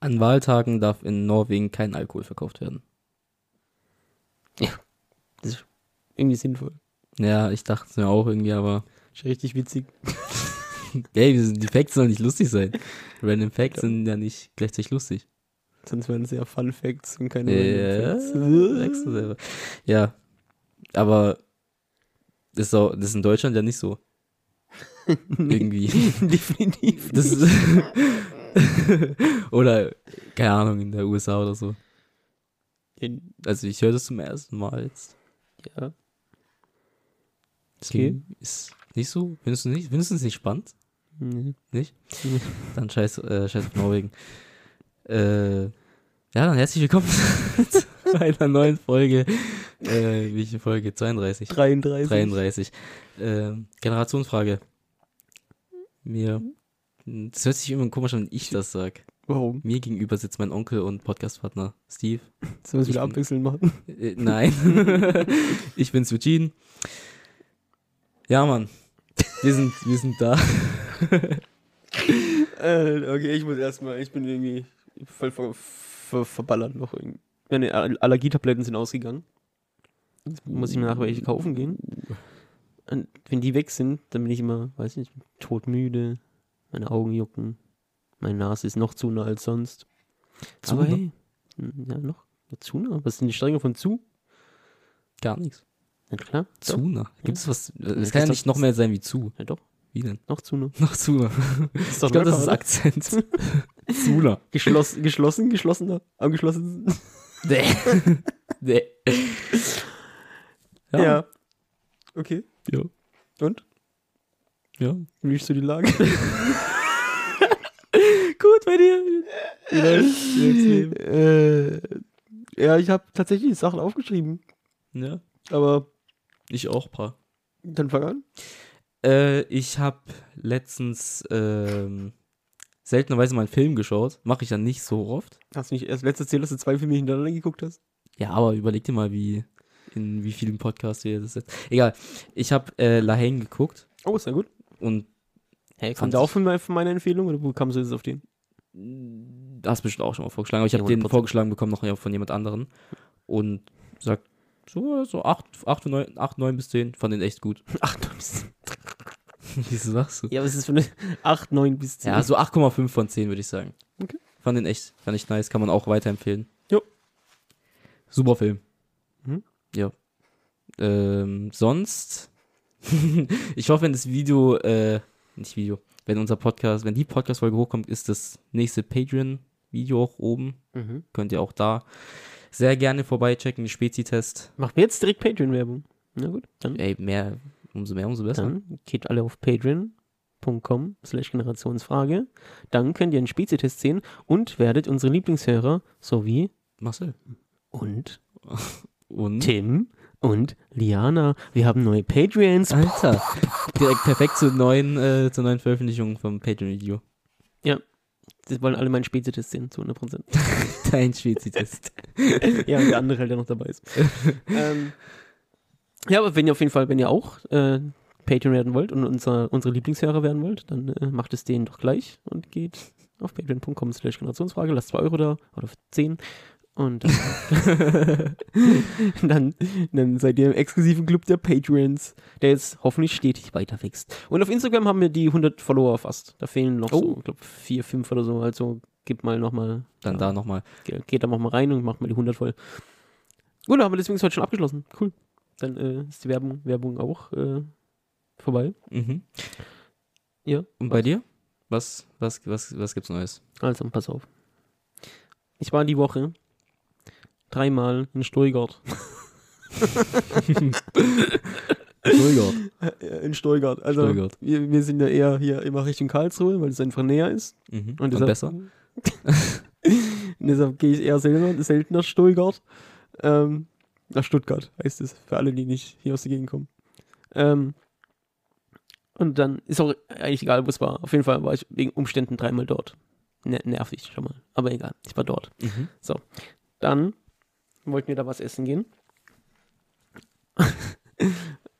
An Wahltagen darf in Norwegen kein Alkohol verkauft werden. Das ist irgendwie sinnvoll. Ja, ich dachte es mir auch irgendwie, aber Ist richtig witzig. ey, die Facts sollen nicht lustig sein. Random Facts sind ja nicht gleichzeitig lustig. Sonst wären es ja Fun Facts und keine Ja, du selber. Ja, aber das ist, auch, das ist in Deutschland ja nicht so. Irgendwie. Definitiv. Das ist oder, keine Ahnung, in der USA oder so. In, Also ich höre das zum ersten Mal jetzt. ja. Deswegen Ist nicht so? Findest du nicht? Findest du es nicht spannend? Nee. Nicht? Nee. Dann scheiß, äh, scheiß auf Norwegen. Äh, ja, dann herzlich willkommen zu einer neuen Folge. Äh, welche Folge? 32. 33. 33. Ähm, Generationsfrage. Mir, das hört sich immer komisch an, wenn ich das sag. Warum? Mir gegenüber sitzt mein Onkel und Podcastpartner Steve. Sollen wir es wieder bin- abwechselnd machen? Äh, nein. ich bin's Eugene. Ja, Mann. Wir sind, wir sind da. Äh, okay, ich muss erstmal, ich bin irgendwie voll ver, ver, verballert noch irgendwie. Meine Al- Allergietabletten sind ausgegangen. Jetzt muss ich mir nachher welche kaufen gehen. Und wenn die weg sind, dann bin ich immer, weiß nicht, todmüde, meine Augen jucken, meine Nase ist noch zu nah als sonst. Zu Aber nah? hey, hm, ja noch, ja, zu nah. Was sind die Stränge von zu? Gar nichts. Na klar. Zu nah. Gibt es was? das Es kann ja nicht noch mehr sein wie zu. Ja doch, Wie denn? noch zu nah. Noch zu nah. Das ist Ich glaube, das ist oder? Akzent. zu nah. Geschlossen, geschlossen, geschlossener, angeschlossen. Nee. nee. Ja. Okay. Ja. Und? Ja. Wie ist so die Lage? Gut bei dir. äh, ja, ich habe tatsächlich Sachen aufgeschrieben, Ja. aber Ich auch, paar. dann fang an. Äh, ich habe letztens ähm, seltenerweise mal einen Film geschaut. Mache ich ja nicht so oft. Hast du nicht erst letztes erzählt, dass du zwei Filme hintereinander geguckt hast? Ja, aber überleg dir mal, wie in wie vielen Podcasts wir das jetzt. Egal. Ich habe äh, La Haine geguckt Oh, ist ja gut. Und Hey, Fand auch von, von meiner Empfehlung oder wo kamst du jetzt auf den? hast bestimmt auch schon mal vorgeschlagen, aber ich habe den 100%. vorgeschlagen bekommen noch von jemand anderen und sagt so so 8 8 9 8 9 bis 10, fand den echt gut. Ach, du bist. Wieso sagst du? Ja, was ist das für eine 8, 9 bis 10? Ja, so 8,5 von 10 würde ich sagen. Okay. Fand den echt, fand ich nice, kann man auch weiterempfehlen. Jo. Super Film. Mhm. Ja. Ähm, sonst, ich hoffe, wenn das Video, äh, nicht Video, wenn unser Podcast, wenn die Podcast-Folge hochkommt, ist das nächste Patreon-Video auch oben. Mhm. Könnt ihr auch da sehr gerne vorbeichecken, Spezi-Test. Machen wir jetzt direkt Patreon-Werbung. Na gut, dann. Ey, mehr, umso mehr, umso besser. Dann geht alle auf patreon.com slash Generationsfrage. Dann könnt ihr einen Spezietest sehen und werdet unsere Lieblingshörer sowie Marcel. und Und? Tim und Liana. Wir haben neue Patreons. Alter, direkt perfekt zur neuen, äh, zur neuen Veröffentlichung vom Patreon-Video. Das wollen alle meinen Spezietest sehen, zu 100%. Dein Spezi-Test. ja, und der andere halt, der noch dabei ist. ähm, ja, aber wenn ihr auf jeden Fall, wenn ihr auch äh, Patreon werden wollt und unser, unsere Lieblingshörer werden wollt, dann äh, macht es denen doch gleich und geht auf patreon.com slash Generationsfrage, lasst 2 Euro da oder 10 und dann, dann, dann seid ihr im exklusiven Club der Patreons, der jetzt hoffentlich stetig weiter wächst. Und auf Instagram haben wir die 100 Follower fast. Da fehlen noch so, Oh. ich glaube, 4, 5 oder so. Also gebt mal nochmal Dann da nochmal. Ge- geht da noch mal rein und macht mal die 100 voll. Gut, aber deswegen ist heute schon abgeschlossen. Cool. Dann äh, ist die Werbung, Werbung auch äh, vorbei. Mhm. Ja. Und bei dir? Was, was, was, was gibt's Neues? Also, pass auf. Ich war die Woche dreimal in Stuttgart. Stuttgart. In Stuttgart. Also, Stuttgart. Wir, wir sind ja eher hier immer Richtung Karlsruhe, weil es einfach näher ist. Mhm. Und Und, deshalb- besser? Und deshalb gehe ich eher selten nach Stuttgart. Ähm, nach Stuttgart heißt es, für alle, die nicht hier aus der Gegend kommen. Ähm, und dann ist auch eigentlich egal, wo es war. Auf jeden Fall war ich wegen Umständen dreimal dort. Ne nervig schon mal. Aber egal, ich war dort. Mhm. Dann wollten wir da was essen gehen.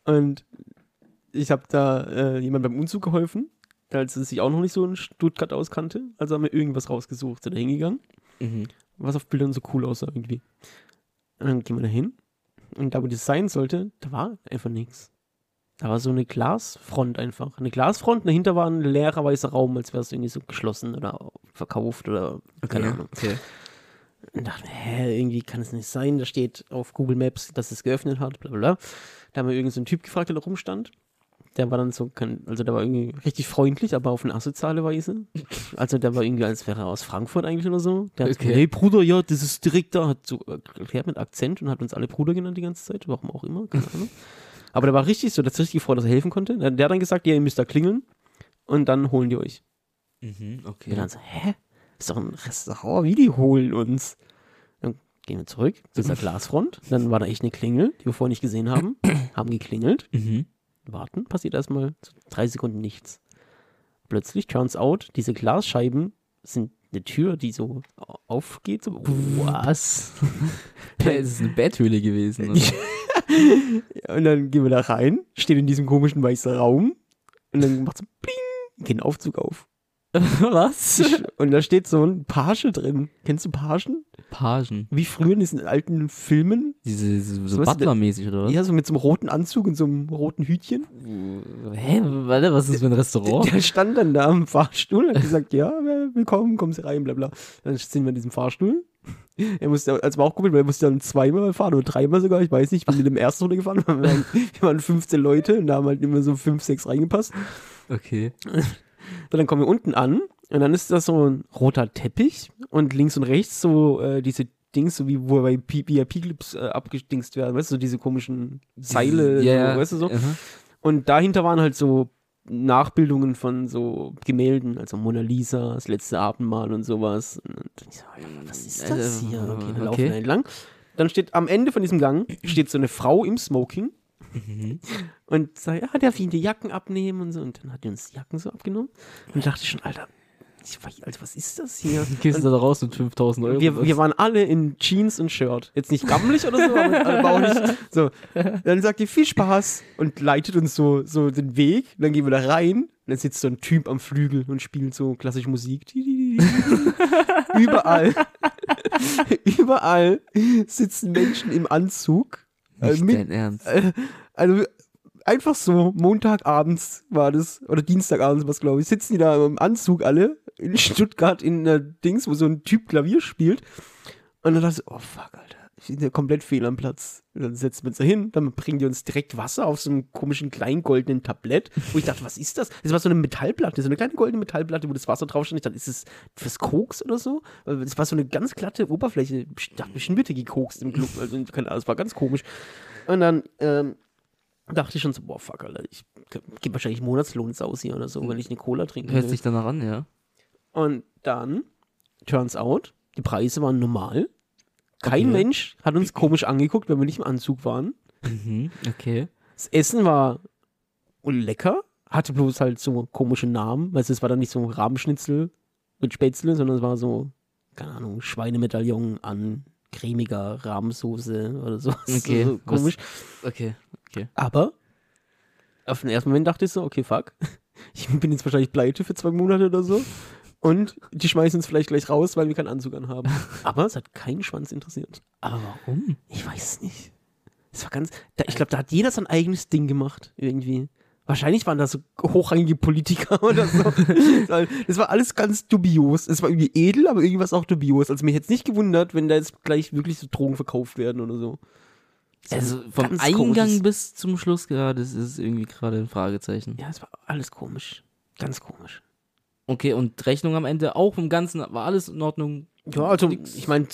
und ich habe da äh, jemand beim Umzug geholfen. als sich auch noch nicht so in Stuttgart auskannte. Also haben wir irgendwas rausgesucht, sind da hingegangen, Mhm. was auf Bildern so cool aussah irgendwie. Und dann gehen wir da hin und da, wo das sein sollte, da war einfach nichts. Da war so eine Glasfront einfach. Eine Glasfront, dahinter war ein leerer weißer Raum, als wäre es irgendwie so geschlossen oder verkauft oder keine Ahnung. Okay. Und dachte mir, hä, irgendwie kann es nicht sein. Da steht auf Google Maps, dass es geöffnet hat, bla bla bla. Da haben wir irgendeinen so einen Typ gefragt, der da rumstand. Der war dann so, also der war irgendwie richtig freundlich, aber auf eine asoziale Weise. Also der war irgendwie, als wäre er aus Frankfurt eigentlich oder so. Der hat Okay. so, hey Bruder, ja, das ist direkt da, hat so erklärt mit Akzent und hat uns alle Bruder genannt die ganze Zeit, warum auch immer, keine Ahnung. Aber der war richtig so, der hat sich richtig gefreut, dass er helfen konnte. Der der hat dann gesagt, ja, ihr müsst da klingeln und dann holen die euch. Mhm, okay. Und dann so, hä? Ist doch ein Restaurant, wie die holen uns? Dann gehen wir zurück zu dieser Glasfront. Dann war da echt eine Klingel, die wir vorher nicht gesehen haben. haben geklingelt, Mhm. warten, passiert erstmal so drei Sekunden nichts. Plötzlich, turns out, diese Glasscheiben sind eine Tür, die so aufgeht. So, Was? es ist eine Betthöhle gewesen. Ja, und dann gehen wir da rein, steht in diesem komischen weißen Raum und dann macht so bling, geht ein Aufzug auf. Was? Und da steht so ein Page drin. Kennst du Pagen? Pagen. Wie früher in diesen alten Filmen. Diese, so So Butler-mäßig, oder was? Ja, so mit so einem roten Anzug und so einem roten Hütchen. Hä? Warte, was ist das für ein Restaurant? Der stand dann da am Fahrstuhl und hat gesagt, ja, willkommen, kommen Sie rein, bla bla. Dann sind wir in diesem Fahrstuhl. Er musste als Bauchkumpel, weil er musste dann zweimal fahren oder dreimal sogar, ich weiß nicht, ich bin mit dem ersten runtergefahren. Wir waren, wir waren 15 Leute und da haben halt immer so fünf, sechs reingepasst. Okay. So, dann kommen wir unten an und dann ist das so ein roter Teppich und links und rechts so äh, diese Dings, so wie wo bei VIP-Clips äh, abgedingst werden, weißt du, so diese komischen Seile, Ja, so, weißt du so. aha. Und dahinter waren halt so Nachbildungen von so Gemälden, also Mona Lisa, das letzte Abendmahl und sowas. Und ich so, Alter, was ist das Äh, hier? Okay, dann okay. laufen wir entlang. Dann steht am Ende von diesem Gang steht so eine Frau im Smoking Mhm. und sagt, ja, darf ich Ihnen die Jacken abnehmen und so. Und dann hat die uns die Jacken so abgenommen. Und dachte ich schon, Alter, ich weiß, Alter, was ist das hier? Gehst du da raus mit 5000 Euro? Wir, wir waren alle in Jeans und Shirt. Jetzt nicht gammelig oder so, aber, auch nicht so. Dann sagt die viel Spaß und leitet uns so, so den Weg. Und dann gehen wir da rein. Und dann sitzt so ein Typ am Flügel und spielt so klassische Musik. Überall. Überall sitzen Menschen im Anzug. Äh, Nicht mit, dein Ernst. äh, also einfach so, Montagabends war das, oder Dienstagabends war es, glaube ich, sitzen die da im Anzug alle in Stuttgart in einer Dings, wo so ein Typ Klavier spielt. Und dann dachte ich, oh fuck, Alter, ich bin ja komplett fehl am Platz. Und dann setzen wir uns da hin, dann bringen die uns direkt Wasser auf so einem komischen kleinen goldenen Tablett, wo ich dachte, was ist das? Das war so eine Metallplatte, so eine kleine goldene Metallplatte, wo das Wasser drauf stand. Ich dachte, ist das fürs Koks oder so? Das war so eine ganz glatte Oberfläche. Ich dachte, bestimmt wird gekokst im Club. Also, keine Ahnung, das war ganz komisch. Und dann, ähm, dachte ich schon so, boah, fuck, Alter, ich gebe wahrscheinlich Monatslohn jetzt aus hier oder so, wenn ich eine Cola trinke. Hört sich danach an, ja. Und dann, turns out, die Preise waren normal. Kein Okay. Mensch hat uns komisch angeguckt, wenn wir nicht im Anzug waren. Mhm, okay. Das Essen war lecker, hatte bloß halt so komische Namen. Weißt du, es war dann nicht so Rabenschnitzel mit Spätzle, sondern es war so, keine Ahnung, Schweinemedaillon an cremiger Rahmsoße oder so. Okay, so was- komisch. Okay. Aber auf den ersten Moment dachte ich so, okay, fuck. Ich bin jetzt wahrscheinlich pleite für zwei Monate oder so. Und die schmeißen uns vielleicht gleich raus, weil wir keinen Anzug anhaben. Aber es hat keinen Schwanz interessiert. Aber warum? Ich weiß es nicht. Es war ganz. Da, ich glaube, da hat jeder sein eigenes Ding gemacht, irgendwie. Wahrscheinlich waren da so hochrangige Politiker oder so. Das war alles ganz dubios. Es war irgendwie edel, aber irgendwas auch dubios. Also mich jetzt nicht gewundert, wenn da jetzt gleich wirklich so Drogen verkauft werden oder so. Also vom Eingang komisches- bis zum Schluss gerade, das ist irgendwie gerade ein Fragezeichen. Ja, es war alles komisch. Ganz komisch. Okay, und Rechnung am Ende auch im Ganzen, war alles in Ordnung? Ja, also ich meine,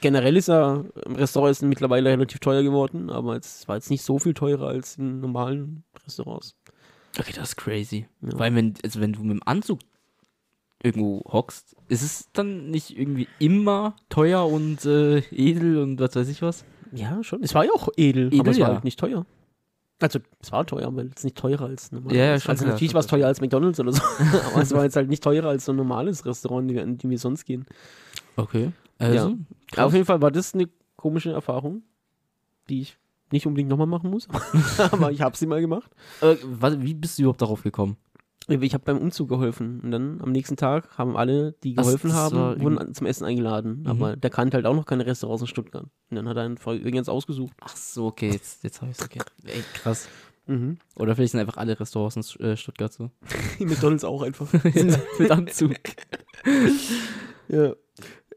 generell ist er, im Restaurant ist er mittlerweile relativ teuer geworden, aber es war jetzt nicht so viel teurer als in normalen Restaurants. Okay, das ist crazy. Ja. Allem, wenn, also wenn du mit dem Anzug irgendwo hockst, ist es dann nicht irgendwie immer teuer und äh, edel und was weiß ich was? Ja, schon. Es war ja auch edel, Edel, aber es war ja. halt nicht teuer. Also, es war teuer, aber es ist nicht teurer als normal. Ja, ja, schon Also, klar, natürlich war es teuer als McDonalds oder so, aber es war jetzt halt nicht teurer als so ein normales Restaurant, in die, die wir sonst gehen. Okay. Also, Ja. Auf jeden Fall war das eine komische Erfahrung, die ich nicht unbedingt nochmal machen muss, aber ich habe sie mal gemacht. Aber was, wie bist du überhaupt darauf gekommen? Ich habe beim Umzug geholfen und dann am nächsten Tag haben alle, die Das- geholfen das haben, war wurden zum Essen eingeladen. Mhm. Aber der kannte halt auch noch keine Restaurants in Stuttgart. Und dann hat er einfach irgendwas ausgesucht. Ach so, okay, jetzt, jetzt habe ich es okay. Ey, krass. Mhm. Oder vielleicht sind einfach alle Restaurants in äh, Stuttgart so. McDonalds auch einfach. Mit Anzug. ja.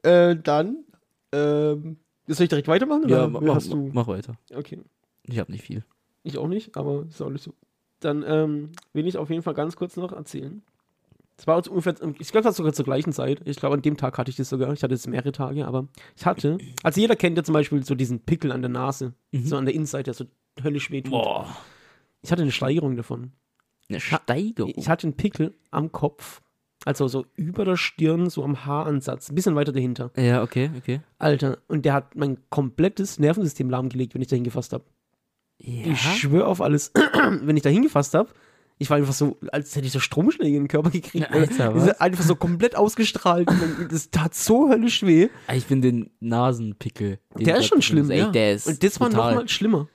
Äh, dann, ähm, soll ich direkt weitermachen? ja, oder ma- mach, hast du? mach weiter. Okay. Ich habe nicht viel. Ich auch nicht, aber ist auch nicht so. Dann ähm, will ich auf jeden Fall ganz kurz noch erzählen. Es war uns ungefähr, ich glaube, das war sogar zur gleichen Zeit. Ich glaube, an dem Tag hatte ich das sogar. Ich hatte es mehrere Tage, aber ich hatte, also jeder kennt ja zum Beispiel so diesen Pickel an der Nase, Mhm. so an der Innenseite, der so höllisch wehtut. Boah. Ich hatte eine Steigerung davon. Eine Steigerung. Ich hatte einen Pickel am Kopf, also so über der Stirn, so am Haaransatz, ein bisschen weiter dahinter. ja, okay, okay. Alter, und der hat mein komplettes Nervensystem lahmgelegt, wenn ich da hingefasst habe. Ja. Ich schwöre auf alles, wenn ich da hingefasst habe, ich war einfach so, als hätte ich so Stromschläge in den Körper gekriegt. Alter, Diese- was? Einfach so komplett ausgestrahlt. Und Das tat so höllisch weh. Ich finde den Nasenpickel. Den Der ist schon schlimm, ey, ja. Der ist Und das war brutal. nochmal schlimmer.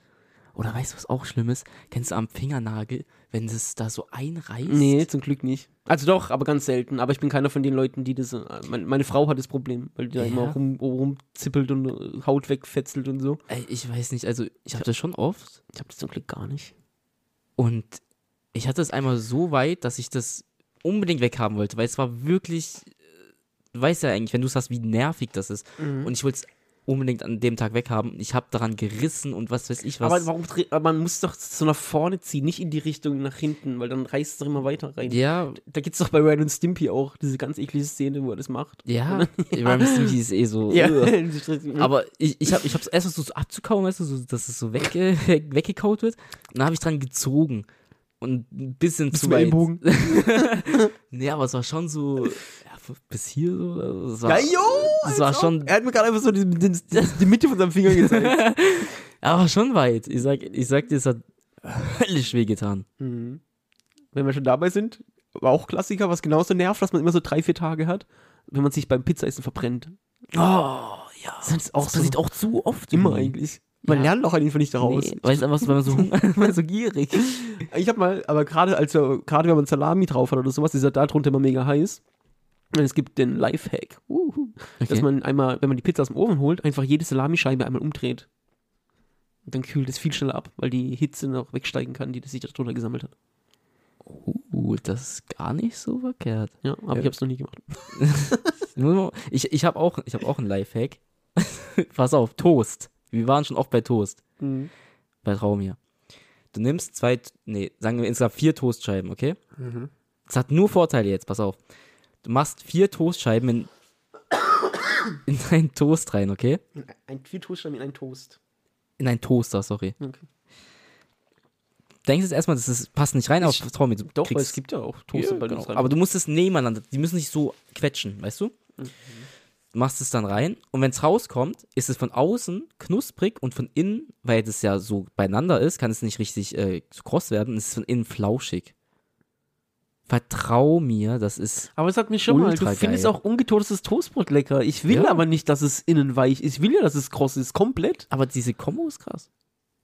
Oder weißt du, was auch schlimm ist? Kennst du am Fingernagel, wenn das da so einreißt? Nee, zum Glück nicht. Also doch, aber ganz selten. Aber ich bin keiner von den Leuten, die das. äh, Meine, meine Frau hat das Problem, weil die da Ja. immer rum, rumzippelt und äh, Haut wegfetzelt und so. Ich weiß nicht, also ich habe das schon oft Ich habe das zum Glück gar nicht. und ich hatte es einmal so weit, dass ich das unbedingt weghaben wollte, weil es war wirklich, äh, du weißt ja eigentlich, wenn du es hast, wie nervig das ist. Mhm. Und ich wollte es unbedingt an dem Tag weghaben. Ich habe daran gerissen und was weiß ich was. Aber warum aber man muss doch so nach vorne ziehen, nicht in die Richtung nach hinten, weil dann reißt es doch immer weiter rein. ja, Da gibt's doch bei Red und Stimpy auch diese ganz eklige Szene, wo er das macht. ja, Rhyme Stimpy ist eh so. Ja. Aber ich, ich habe ich es erst so, abzukauen, weißt du, so, dass es so wegge weggekaut wird. Und dann habe ich dran gezogen. Und ein bisschen Bis zu weit. Nee, aber es war schon so, ja, bis hier so. also Es war, Ja, jo! es war schon, Er hat mir gerade einfach so die, die, die, Mitte von seinem Finger gezeigt. aber schon weit. Ich sag, ich sag dir, es hat höllisch wehgetan. mhm. Wenn wir schon dabei sind, war auch Klassiker, was genauso nervt, dass man immer so drei, vier Tage hat, wenn man sich beim Pizzaessen verbrennt. Oh, ja. Das auch das so- passiert auch zu oft. Immer eigentlich. Man Ja. lernt auch einfach nicht daraus. Nee, weißt du, was, weil man so, weil man so gierig. Ich habe mal, aber gerade als gerade wenn man Salami drauf hat oder sowas, ist er da drunter immer mega heiß. Es gibt den Lifehack, uhu, dass Okay. man einmal, wenn man die Pizza aus dem Ofen holt, einfach jede Salamischeibe einmal umdreht. Und dann kühlt es viel schneller ab, weil die Hitze noch wegsteigen kann, die sich da drunter gesammelt hat. Uh, das ist gar nicht so verkehrt. Ja, aber Ja. ich habe es noch nie gemacht. Ich, ich habe auch, ich hab auch einen Lifehack. Pass auf, Toast. Wir waren schon oft bei Toast. Bei Traumir. Du nimmst zwei, nee, sagen wir insgesamt vier Toastscheiben, okay? Das hat nur Vorteile jetzt, pass auf. Du machst vier Toastscheiben in, in deinen Toast rein, okay? Ein vier Toastscheiben in einen Toast. In einen Toaster, sorry. Okay. Denkst jetzt erstmal, das ist, passt nicht rein, aber Ich- trau mir, du Doch, weil kriegst- es gibt ja auch Toaster Ja, bei genau. Aber du musst es nebeneinander, die müssen nicht so quetschen, weißt du? Mhm. Du machst es dann rein und wenn es rauskommt, ist es von außen knusprig und von innen, weil das ja so beieinander ist, kann es nicht richtig äh, so kross werden, es ist von innen flauschig. Vertrau mir, das ist. Aber sag mir schon mal, du findest geil. auch ungetoastes Toastbrot lecker. Ich will Ja. aber nicht, dass es innen weich ist. Ich will ja, dass es kross ist. Komplett. Aber diese Kombo ist krass.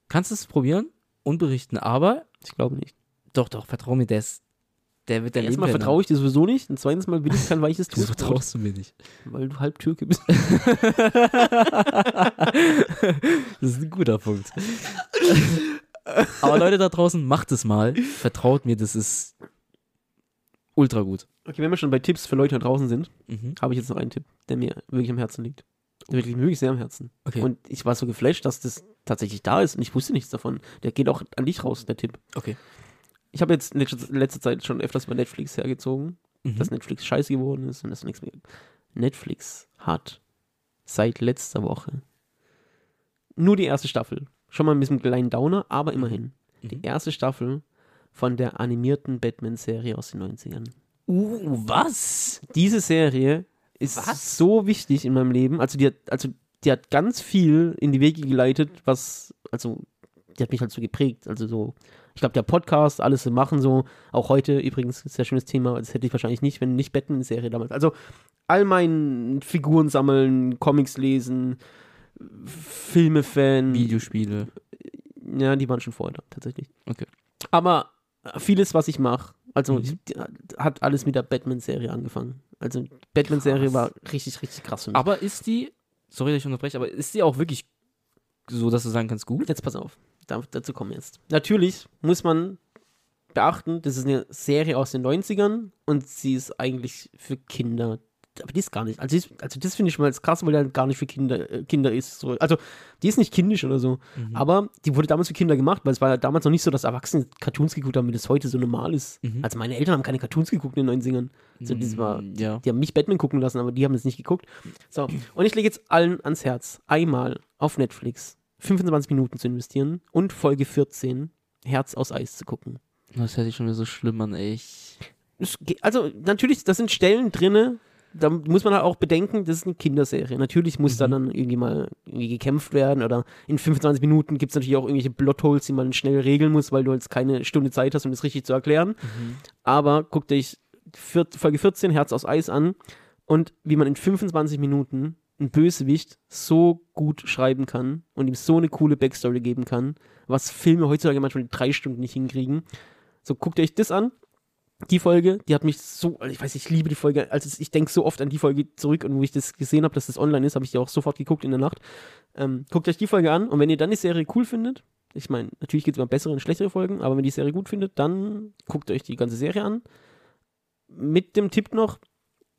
Kannst es probieren und berichten, aber Ich glaube nicht. doch, doch, vertrau mir, der ist. Der wird dein Leben Erstmal vertraue ich dir sowieso nicht. Und zweitens mal will ich kein weiches Wieso Toastbrot. vertraust du mir nicht? Weil du halb Türke bist. Das ist ein guter Punkt. Aber Leute da draußen, macht es mal. Vertraut mir, das ist ultra gut. Okay, wenn wir schon bei Tipps für Leute da draußen sind, Mhm. habe ich jetzt noch einen Tipp, der mir wirklich am Herzen liegt. Der liegt mir wirklich sehr am Herzen. Okay. Und ich war so geflasht, dass das tatsächlich da ist und ich wusste nichts davon. Der geht auch an dich raus, der Tipp. Okay. Ich habe jetzt in letzter, letzter Zeit schon öfters bei Netflix hergezogen, Mhm. dass Netflix scheiße geworden ist und das nichts mehr. Netflix hat seit letzter Woche nur die erste Staffel. Schon mal ein bisschen kleinen Downer, aber immerhin. Die Mhm. erste Staffel von der animierten Batman-Serie aus den 90ern. Uh, was? Diese Serie ist Was? so wichtig in meinem Leben. Also die hat, also die hat ganz viel in die Wege geleitet, was, also die hat mich halt so geprägt. Also so, ich glaube, der Podcast, alles zu machen so, auch heute übrigens, sehr schönes Thema, das hätte ich wahrscheinlich nicht, wenn nicht Batman-Serie damals. Also all mein Figuren sammeln, Comics lesen, Filme-Fan, Videospiele. ja, die waren schon vorher da, tatsächlich. Okay. Aber vieles, was ich mache, Also Mhm. die, hat alles mit der Batman-Serie angefangen. Also die Batman-Serie war richtig, richtig krass für mich. Aber ist die, sorry, dass ich unterbreche, aber ist die auch wirklich so, dass du sagen kannst, gut? Jetzt pass auf, da, dazu kommen wir jetzt. Natürlich muss man beachten, das ist eine Serie aus den 90ern und sie ist eigentlich für Kinder. Aber die ist gar nicht. Also, ist, also das finde ich schon mal krass, weil die halt gar nicht für Kinder, äh, Kinder ist. So. Also die ist nicht kindisch oder so. Mhm. Aber die wurde damals für Kinder gemacht, weil es war ja damals noch nicht so, dass Erwachsene Cartoons geguckt haben, wie das heute so normal ist. Mhm. Also meine Eltern haben keine Cartoons geguckt in den 90ern. So, das war, Mm, ja. die haben mich Batman gucken lassen, aber die haben es nicht geguckt. So, und ich lege jetzt allen ans Herz, einmal auf Netflix 25 Minuten zu investieren und Folge 14 Herz aus Eis zu gucken. Das hört sich schon wieder so schlimm an, ey. Ich- Also natürlich, da sind Stellen drinne, da muss man halt auch bedenken, das ist eine Kinderserie. Natürlich muss da Mhm. dann irgendwie mal irgendwie gekämpft werden oder in 25 Minuten gibt es natürlich auch irgendwelche Plotholes, die man schnell regeln muss, weil du jetzt keine Stunde Zeit hast, um das richtig zu erklären. Aber guck dich vier, Folge 14 Herz aus Eis an und wie man in 25 Minuten einen Bösewicht so gut schreiben kann und ihm so eine coole Backstory geben kann, was Filme heutzutage manchmal in drei Stunden nicht hinkriegen. So, guckt euch das an. Die Folge, die hat mich so, ich weiß, ich liebe die Folge, also ich denke so oft an die Folge zurück und wo ich das gesehen habe, dass das online ist, habe ich die auch sofort geguckt in der Nacht. Ähm, guckt euch die Folge an und wenn ihr dann die Serie cool findet, ich meine, natürlich gibt es immer bessere und schlechtere Folgen, aber wenn ihr die Serie gut findet, dann guckt euch die ganze Serie an. Mit dem Tipp noch,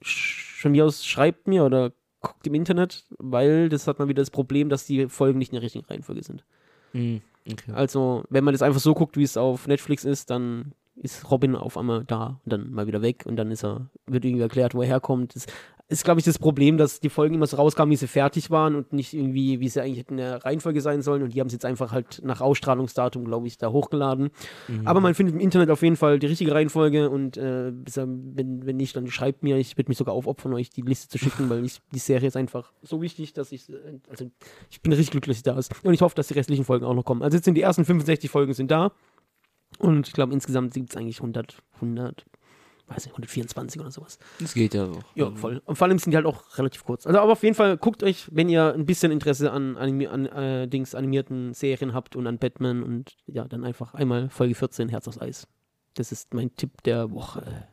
von mir aus schreibt mir oder guckt im Internet, weil das hat man wieder das Problem, dass die Folgen nicht in der richtigen Reihenfolge sind. Mhm. Okay. Also, wenn man das einfach so guckt, wie es auf Netflix ist, dann ist Robin auf einmal da und dann mal wieder weg und dann ist er, wird irgendwie erklärt, wo er herkommt. Das ist, glaube ich, das Problem, dass die Folgen immer so rauskamen, wie sie fertig waren und nicht irgendwie, wie sie eigentlich in der Reihenfolge sein sollen. Und die haben es jetzt einfach halt nach Ausstrahlungsdatum, glaube ich, da hochgeladen. Mhm. Aber man findet im Internet auf jeden Fall die richtige Reihenfolge und äh, wenn, wenn nicht, dann schreibt mir. Ich würde mich sogar aufopfern, euch die Liste zu schicken, weil ich, die Serie ist einfach so wichtig, dass ich, also ich bin richtig glücklich, dass sie da ist. Und ich hoffe, dass die restlichen Folgen auch noch kommen. Also jetzt sind die ersten 65 Folgen sind da und ich glaube insgesamt gibt es eigentlich 100, 100, weiß nicht, 124 oder sowas. Das geht ja auch. Ja, voll. Und vor allem sind die halt auch relativ kurz. Also, aber auf jeden Fall guckt euch, wenn ihr ein bisschen Interesse an, animi an äh, Dings animierten Serien habt und an Batman und ja, dann einfach einmal Folge 14 Herz aus Eis. Das ist mein Tipp der Woche.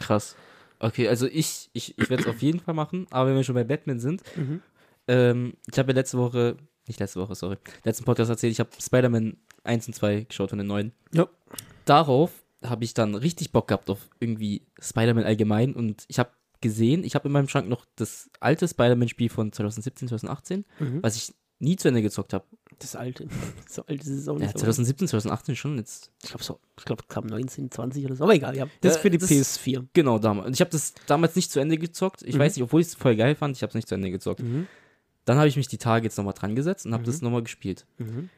Krass. Okay, also ich, ich, ich werde es auf jeden Fall machen, aber wenn wir schon bei Batman sind, Mhm. ähm, ich habe ja letzte Woche, nicht letzte Woche, sorry, letzten Podcast erzählt, ich habe Spider-Man 1 und 2 geschaut von den neuen. Ja. Darauf habe ich dann richtig Bock gehabt auf irgendwie Spider-Man allgemein und ich habe gesehen, ich habe in meinem Schrank noch das alte Spider-Man-Spiel von 2017, 2018, Mhm. was ich nie zu Ende gezockt habe. Das alte. So alt ist es auch Ja, nicht. aber 2017, 2018 schon jetzt. ich glaube, so, ich glaube, kam 19, 20 oder so. Aber egal, ja. Das Ja, ist für die das- PS4. Genau, damals. Und ich habe das damals nicht zu Ende gezockt. Ich Mhm. weiß nicht, obwohl ich es voll geil fand, ich habe es nicht zu Ende gezockt. Mhm. Dann habe ich mich die Tage jetzt nochmal dran gesetzt und habe Mhm. das nochmal gespielt. Mhm.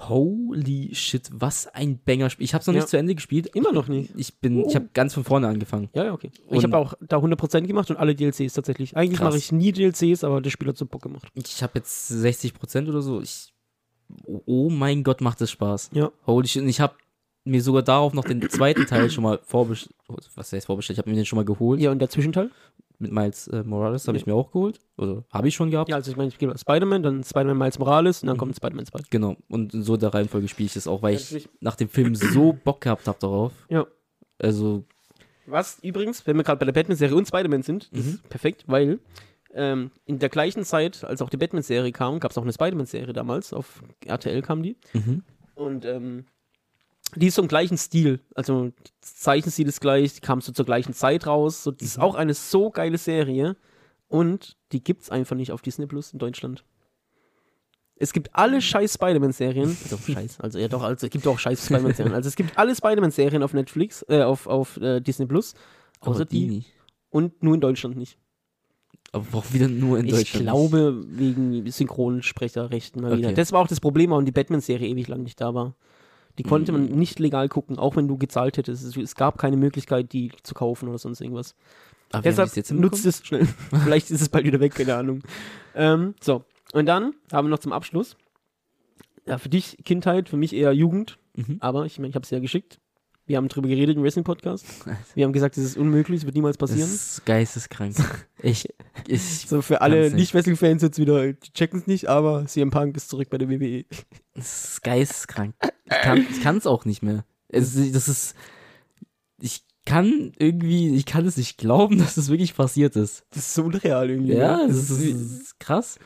Holy shit, was ein Banger-Spiel. Ich habe es noch Ja. nicht zu Ende gespielt. Immer noch nicht. Ich bin, ich habe ganz von vorne angefangen. Ja, ja, okay. Und- ich habe auch da 100% gemacht und alle DLCs tatsächlich. Eigentlich mache ich nie DLCs, aber das Spiel hat so Bock gemacht. Ich habe jetzt 60% oder so. Ich, oh- oh mein Gott, macht das Spaß. Ja. Holy shit. Und ich habe mir sogar darauf noch den zweiten Teil schon mal vorbestellt. Was heißt vorbestellt? Ich habe mir den schon mal geholt. Ja, und der Zwischenteil? Mit Miles äh, Morales habe Ja. ich mir auch geholt. Oder habe ich schon gehabt. Ja, also ich meine, ich gehe Spider-Man, dann Spider-Man Miles Morales und dann Mhm. kommt Spider-Man 2. Genau. Und in so der Reihenfolge spiele ich das auch, weil Ja, ich nach dem Film so Bock gehabt habe darauf. Ja. Also, Was übrigens, wenn wir gerade bei der Batman-Serie und Spider-Man sind, das Mhm. ist perfekt, weil ähm, in der gleichen Zeit, als auch die Batman-Serie kam, gab es auch eine Spider-Man-Serie damals. Auf RTL kam die. mhm. Und ähm, die ist so im gleichen Stil. Also, Zeichenstil ist gleich, die kam so zur gleichen Zeit raus. So, das ist Mhm. auch eine so geile Serie. Und die gibt es einfach nicht auf Disney Plus in Deutschland. Es gibt alle scheiß Spider-Man-Serien. Also scheiß, also ja doch, also es gibt auch scheiß Spider-Man-Serien. Also es gibt alle Spider-Man-Serien auf Netflix, äh, auf, auf äh, Disney Plus. Außer die, nicht. und nur in Deutschland nicht. Aber auch wieder nur in ich Deutschland. glaube, wegen Synchronsprecherrechten mal wieder. Okay. Das war auch das Problem, warum die Batman-Serie ewig lang nicht da war. Die konnte man Mhm. nicht legal gucken, auch wenn du gezahlt hättest. Es, gab keine Möglichkeit, die zu kaufen oder sonst irgendwas. Aber wie haben Deshalb nutzt es schnell. Vielleicht ist es bald wieder weg, keine Ahnung. Ähm, so, und dann haben wir noch zum Abschluss. Ja, für dich Kindheit, für mich eher Jugend, Mhm. aber ich meine, ich habe es ja geschickt. Wir haben drüber geredet im Wrestling-Podcast. Wir haben gesagt, es ist unmöglich, es wird niemals Das passieren. ist geisteskrank. ich, ich, So für alle. Nicht-Wrestling-Fans jetzt wieder, die checken es nicht, aber CM Punk ist zurück bei der. WWE. das ist geisteskrank. Ich kann es auch nicht mehr. Es, das ist, ich kann irgendwie, ich kann es nicht glauben, dass es wirklich passiert ist. Das ist so unreal irgendwie. Ja, ne? das ist, das ist krass.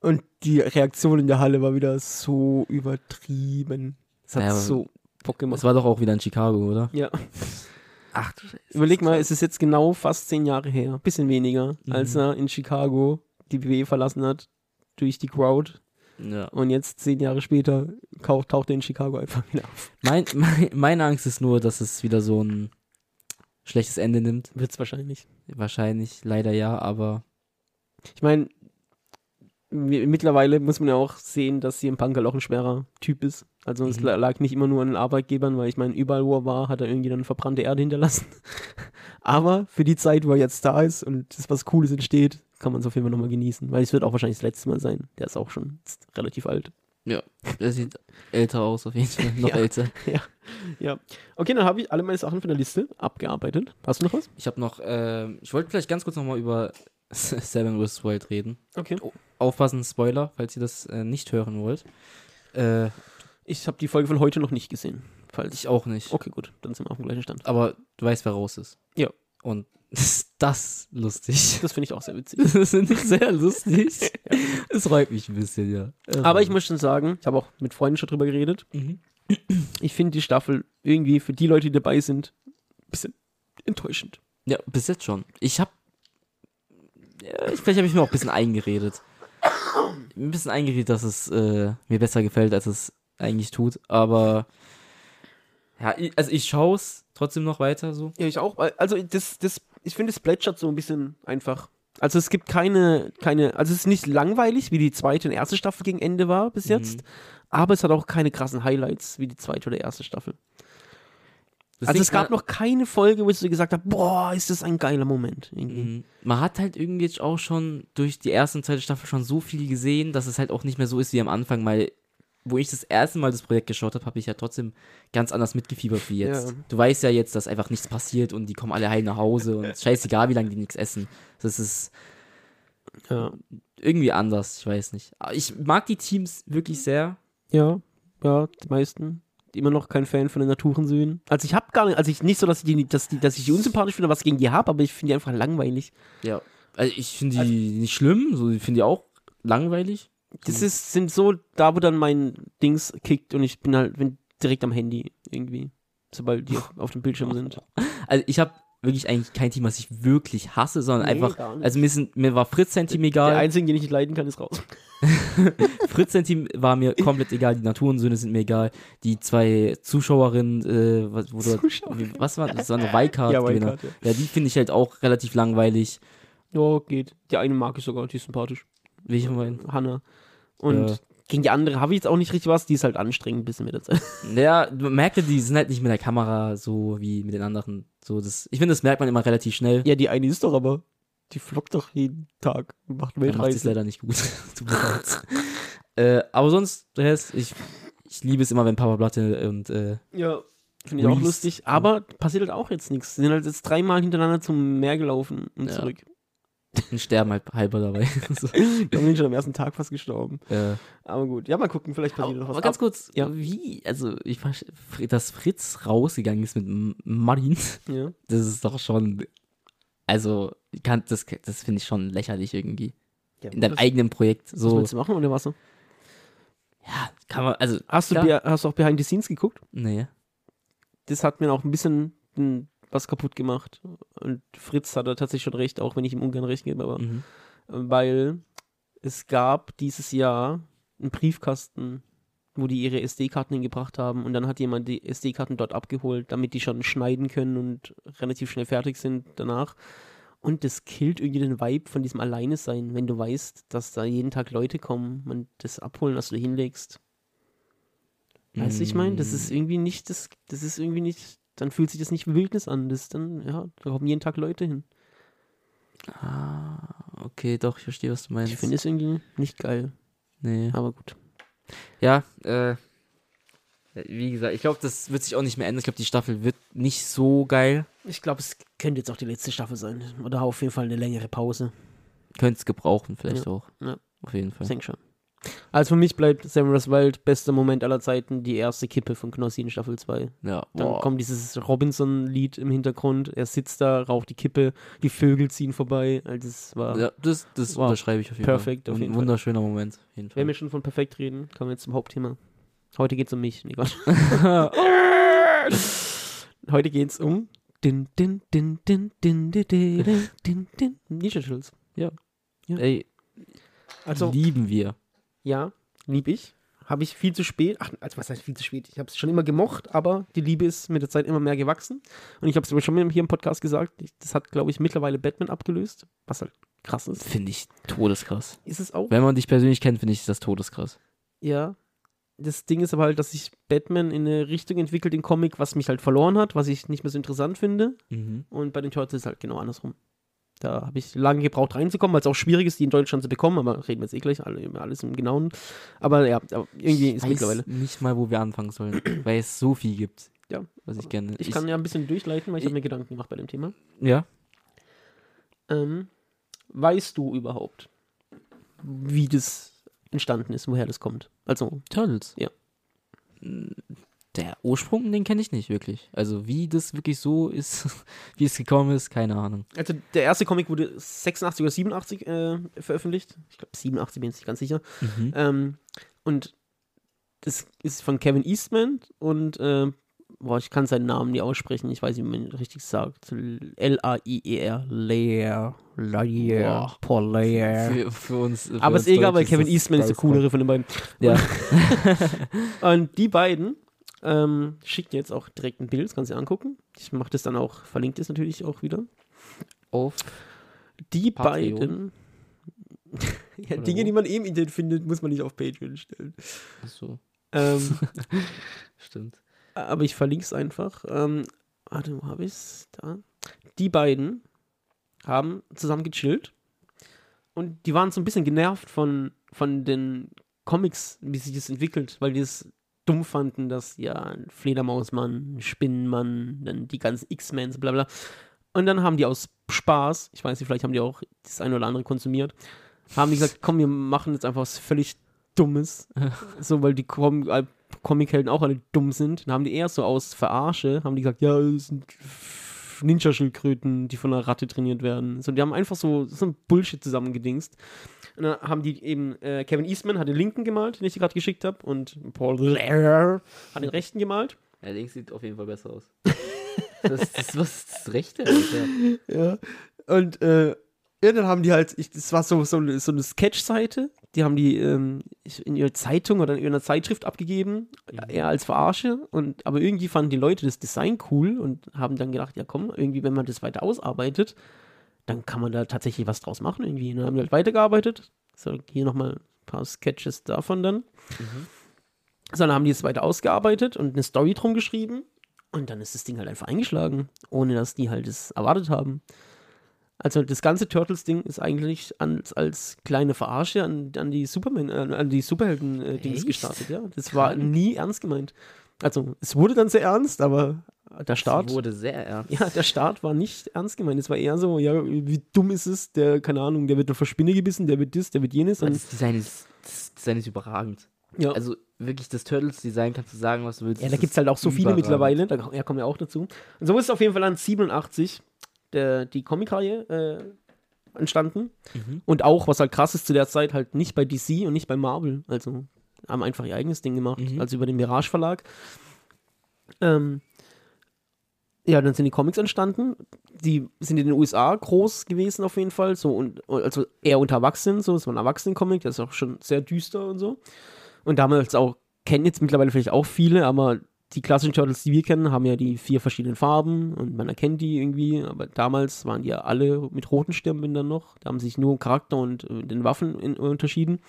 Und die Reaktion in der Halle war wieder so übertrieben. Es hat Ja, so Es gemacht. war doch auch wieder in Chicago, oder? Ja. Ach du Scheiße. Überleg mal, es ist jetzt genau fast zehn Jahre her, bisschen weniger, Mhm. als er in Chicago die WWE verlassen hat durch die Crowd. Ja. Und jetzt, zehn Jahre später, taucht er in Chicago einfach wieder auf. Mein, mein, meine Angst ist nur, dass es wieder so ein schlechtes Ende nimmt. Wird's wahrscheinlich. Wahrscheinlich, leider ja, aber Ich meine, mittlerweile muss man ja auch sehen, dass CM Punk halt auch ein schwerer Typ ist. Also es Mhm. la- lag nicht immer nur an den Arbeitgebern, weil ich meine, überall wo er war, hat er irgendwie dann verbrannte Erde hinterlassen. Aber für die Zeit, wo er jetzt da ist und das was Cooles entsteht, kann man es auf jeden Fall nochmal genießen. Weil es wird auch wahrscheinlich das letzte Mal sein. Der ist auch schon relativ alt. er sieht älter aus auf jeden Fall. Noch Ja. älter. Ja. Okay, dann habe ich alle meine Sachen von der Liste abgearbeitet. Hast du noch was? Ich habe noch, ähm, ich wollte vielleicht ganz kurz nochmal über Seven vs. Wild reden. Okay. Aufpassen, Spoiler, falls ihr das äh, nicht hören wollt. Äh, Ich habe die Folge von heute noch nicht gesehen. Falls ich auch nicht. Okay, gut. Dann sind wir auf dem gleichen Stand. Aber du weißt, wer raus ist. Ja. Und ist das lustig. Das finde ich auch sehr witzig. Das finde ich sehr lustig. Es freut mich ein bisschen, ja. Aber ich muss schon sagen, ich habe auch mit Freunden schon drüber geredet. Mhm. Ich finde die Staffel irgendwie für die Leute, die dabei sind, ein bisschen enttäuschend. Ja, bis jetzt schon. Ich habe. Ich- vielleicht habe ich mir auch ein bisschen eingeredet. Ein bisschen eingeredet, dass es äh, mir besser gefällt, als es eigentlich tut. Aber. Ja, ich, also ich schaue es trotzdem noch weiter so. Ja, ich auch. Also das, das, ich finde, es plätschert so ein bisschen einfach. Also es gibt keine, keine, also es ist nicht langweilig, wie die zweite und erste Staffel gegen Ende war bis jetzt, Mhm. aber es hat auch keine krassen Highlights wie die zweite oder erste Staffel. Das also es gab noch keine Folge, wo ich so gesagt habe, boah, ist das ein geiler Moment. Irgendwie. Mhm. Man hat halt irgendwie jetzt auch schon durch die erste und zweite Staffel schon so viel gesehen, dass es halt auch nicht mehr so ist wie am Anfang, weil wo ich das erste Mal das Projekt geschaut habe, habe ich ja trotzdem ganz anders mitgefiebert wie jetzt. Ja. Du weißt ja jetzt, dass einfach nichts passiert und die kommen alle heil nach Hause und scheißegal, wie lange die nichts essen. Das ist Ja. irgendwie anders, ich weiß nicht. Ich mag die Teams wirklich sehr. Ja, ja, die meisten. Immer noch kein Fan von den Naturensöhnen. Also ich habe gar nicht, also ich nicht so, dass ich die, dass die, dass ich die unsympathisch finde, was gegen die habe, aber ich finde die einfach langweilig. Ja. Also ich finde die nicht schlimm, so ich finde die auch langweilig. Das ist, sind so, da wo dann mein Dings kickt und ich bin halt bin direkt am Handy irgendwie. Sobald die auf, auf dem Bildschirm sind. Also ich habe wirklich eigentlich kein Team, was ich wirklich hasse, sondern Nee, einfach, also mir, sind, mir war Fritz sein Team egal. Der einzige, den ich nicht leiden kann, ist raus. Fritz sein Team war mir komplett egal, die Naturensöhne sind mir egal, die zwei Zuschauerinnen, äh, was, wie- was war das? war eine Wildcard. Ja, Gewinner. Wildcard, ja. Ja, die finde ich halt auch relativ langweilig. Ja, geht. Die eine mag ich sogar, die ist sympathisch. Welche meinen? Hanna. Und Ja. gegen die andere habe ich jetzt auch nicht richtig was, die ist halt anstrengend ein bisschen mit der Zeit. Ja, man merkt ja, die sind halt nicht mit der Kamera so wie mit den anderen. So, das, ich finde, das merkt man immer relativ schnell. Ja, die eine ist doch aber, die vloggt doch jeden Tag und macht Er macht es Weltreise. leider nicht gut. Tut mir leid. äh, aber sonst, der Rest, ich, ich liebe es immer, wenn Papa Platte und äh, Ja, finde ich auch lustig. Aber passiert halt auch jetzt nichts. Sie sind halt jetzt dreimal hintereinander zum Meer gelaufen und Ja. zurück. ein Sterben halt halber dabei. so, Die sind schon am ersten Tag fast gestorben. äh, Aber gut, ja, mal gucken, vielleicht passiert noch was. aber ganz kurz, Ja. wie, also ich dass Fritz rausgegangen ist mit Martin, Ab- ja. das ist doch schon, also kann, das, das finde ich schon lächerlich irgendwie. Ja, In deinem was, eigenen Projekt, was so, willst du machen oder was? ja, kann man, also, Hast du, Klar. hast du auch Behind the Scenes geguckt? nee. Das hat mir auch ein bisschen was kaputt gemacht. Und Fritz hat da tatsächlich schon recht, auch wenn ich ihm ungern recht gebe, aber Mhm. weil es gab dieses Jahr einen Briefkasten, wo die ihre SD-Karten hingebracht haben und dann hat jemand die SD-Karten dort abgeholt, damit die schon schneiden können und relativ schnell fertig sind danach. Und das killt irgendwie den Vibe von diesem Alleine-Sein, wenn du weißt, dass da jeden Tag Leute kommen und das abholen, was du hinlegst. Weißt du, ich meine, das ist irgendwie nicht, das, das ist irgendwie nicht, dann fühlt sich das nicht Wildnis an. Das dann, ja, da kommen jeden Tag Leute hin. Ah, okay, doch, ich verstehe, was du meinst. Ich finde es irgendwie nicht geil, nee. aber gut. Ja, äh, wie gesagt, ich glaube, das wird sich auch nicht mehr ändern. Ich glaube, die Staffel wird nicht so geil. Ich glaube, es könnte jetzt auch die letzte Staffel sein. Oder auf jeden Fall eine längere Pause. Könnte es gebrauchen, vielleicht Ja, auch. ja. Auf jeden Ich Fall. denke schon. Also für mich bleibt Severus Wild bester Moment aller Zeiten die erste Kippe von Knossi in Staffel 2. Ja, Dann kommt dieses Robinson-Lied im Hintergrund. Er sitzt da, raucht die Kippe, die Vögel ziehen vorbei. Also das war. Ja, das, das Wow. unterschreibe ich auf jeden Perfekt, Fall. auf Ein jeden Fall. wunderschöner Moment. Auf jeden Wenn Fall. wir schon von perfekt reden, kommen wir jetzt zum Hauptthema. Heute geht's um mich. Nee, Quatsch. Heute geht's um din, din, din, din, din, din, din, din, din, din, Ninja Turtles. Ey, Also, lieben wir. Ja, lieb ich. Habe ich viel zu spät, ach, also was heißt viel zu spät? Ich habe es schon immer gemocht, aber die Liebe ist mit der Zeit immer mehr gewachsen. Und ich habe es schon hier im Podcast gesagt, ich, das hat, glaube ich, mittlerweile Batman abgelöst, was halt krass ist. Finde ich todeskrass. Ist es auch? Wenn man dich persönlich kennt, finde ich das todeskrass. Ja. Das Ding ist aber halt, dass sich Batman in eine Richtung entwickelt, den Comic, was mich halt verloren hat, was ich nicht mehr so interessant finde. Mhm. Und bei den Turtles ist es halt genau andersrum. Da habe ich lange gebraucht reinzukommen, weil es auch schwierig ist, die in Deutschland zu bekommen, aber reden wir jetzt eh gleich alles im Genauen. Aber ja, irgendwie ist weiß mittlerweile. nicht mal, wo wir anfangen sollen, weil es so viel gibt. Ja. Was ich gerne. Ich kann ja ein bisschen durchleiten, weil ich, habe mir Gedanken gemacht bei dem Thema. Ja. Ähm, weißt du überhaupt, wie das entstanden ist, woher das kommt? Also, Turtles. Ja. Der Ursprung, den kenne ich nicht wirklich. Also wie das wirklich so ist, wie es gekommen ist, keine Ahnung. also der erste Comic wurde 86 oder 87 äh, veröffentlicht. Ich glaube 87, bin ich nicht ganz sicher. Mhm. Ähm, und das ist von Kevin Eastman und äh, boah, ich kann seinen Namen nie aussprechen. Ich weiß nicht, wie man ihn richtig sagt. L-A-I-E-R. Lair. Lair. Paul Lair. Für, für uns. Für Aber uns ist egal, weil Kevin Eastman ist der coolere von den beiden. Ja. Und die beiden ähm, schicken jetzt auch direkt ein Bild, das kannst du dir angucken. Ich mache das dann auch, verlinkt es natürlich auch wieder. Auf. Die Patreon? beiden. ja, Dinge, wo? die man eh im Internet findet, muss man nicht auf Patreon stellen. Achso, Ähm, stimmt. aber ich verlinke es einfach. Ähm, warte, wo habe ich es? Da. Die beiden haben zusammen gechillt und die waren so ein bisschen genervt von, von den Comics, wie sich das entwickelt, weil die es dumm fanden, dass ja ein Fledermausmann, ein Spinnenmann, dann die ganzen X-Mens, bla bla. Und dann haben die aus Spaß, ich weiß nicht, vielleicht haben die auch das eine oder andere konsumiert, haben die gesagt, komm, wir machen jetzt einfach was völlig Dummes. so, weil die Com äh, Comichelden auch alle dumm sind. Dann haben die eher so aus Verarsche, haben die gesagt, ja, das sind Ninja-Schildkröten, die von einer Ratte trainiert werden. So, die haben einfach so, so ein Bullshit zusammengedingst. Und dann haben die eben, äh, Kevin Eastman hat den linken gemalt, den ich dir gerade geschickt habe, und Paul Blair hat den rechten gemalt. Ja, links sieht auf jeden Fall besser aus. das, das, was ist das Rechte? Alter? Ja. Und äh, ja, dann haben die halt, ich, das war so, so, so eine Sketch-Seite, die haben die ähm, in ihrer Zeitung oder in ihrer Zeitschrift abgegeben, eher als Verarsche. Und, aber irgendwie fanden die Leute das Design cool und haben dann gedacht, ja komm, irgendwie, wenn man das weiter ausarbeitet, dann kann man da tatsächlich was draus machen irgendwie. Und dann haben die halt weitergearbeitet. So, hier nochmal ein paar Sketches davon dann. So, dann haben die es weiter ausgearbeitet und eine Story drum geschrieben. Und dann ist das Ding halt einfach eingeschlagen, ohne dass die halt es erwartet haben. Also das ganze Turtles-Ding ist eigentlich als, als kleine Verarsche an, an die Superman, äh, an die Superhelden-Dings gestartet, ja. Das war nie ernst gemeint. Also es wurde dann sehr ernst, aber der Start, wurde sehr ernst. ja, der Start war nicht ernst gemeint. Es war eher so, ja, wie dumm ist es, der, keine Ahnung, der wird noch von Spinne gebissen, der wird das, der wird jenes. Und, Das Design ist, das Design ist überragend. ja. Also wirklich das Turtles-Design kannst du sagen, was du willst. Ja, da gibt es halt auch so viele überragend. mittlerweile, da ja, kommen ja auch dazu. Und so ist auf jeden Fall an 87 der, die Comicreihe äh, entstanden. Mhm. Und auch, was halt krass ist zu der Zeit, halt nicht bei DC und nicht bei Marvel. Also haben einfach ihr eigenes Ding gemacht, Mhm. also über den Mirage Verlag. Ähm, ja, dann sind die Comics entstanden. Die sind in den USA groß gewesen auf jeden Fall, so und also eher unter Erwachsenen, so, es war ein Erwachsenen-Comic, der ist auch schon sehr düster und so. Und damals auch, kennen jetzt mittlerweile vielleicht auch viele, aber die klassischen Turtles, die wir kennen, haben ja die vier verschiedenen Farben und man erkennt die irgendwie, aber damals waren die ja alle mit roten Stirnbindern noch. Da haben sich nur Charakter und äh, den Waffen in, unterschieden.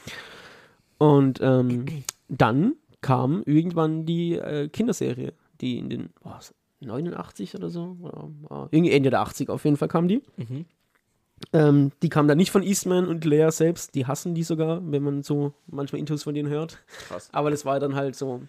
Und ähm, dann kam irgendwann die äh, Kinderserie, die in den boah, 89 oder so, oder, war irgendwie Ende der 80 auf jeden Fall kam die. Mhm. Ähm, die kam dann nicht von Eastman und Lea selbst, die hassen die sogar, wenn man so manchmal Intus von denen hört. Krass. Aber das war dann halt so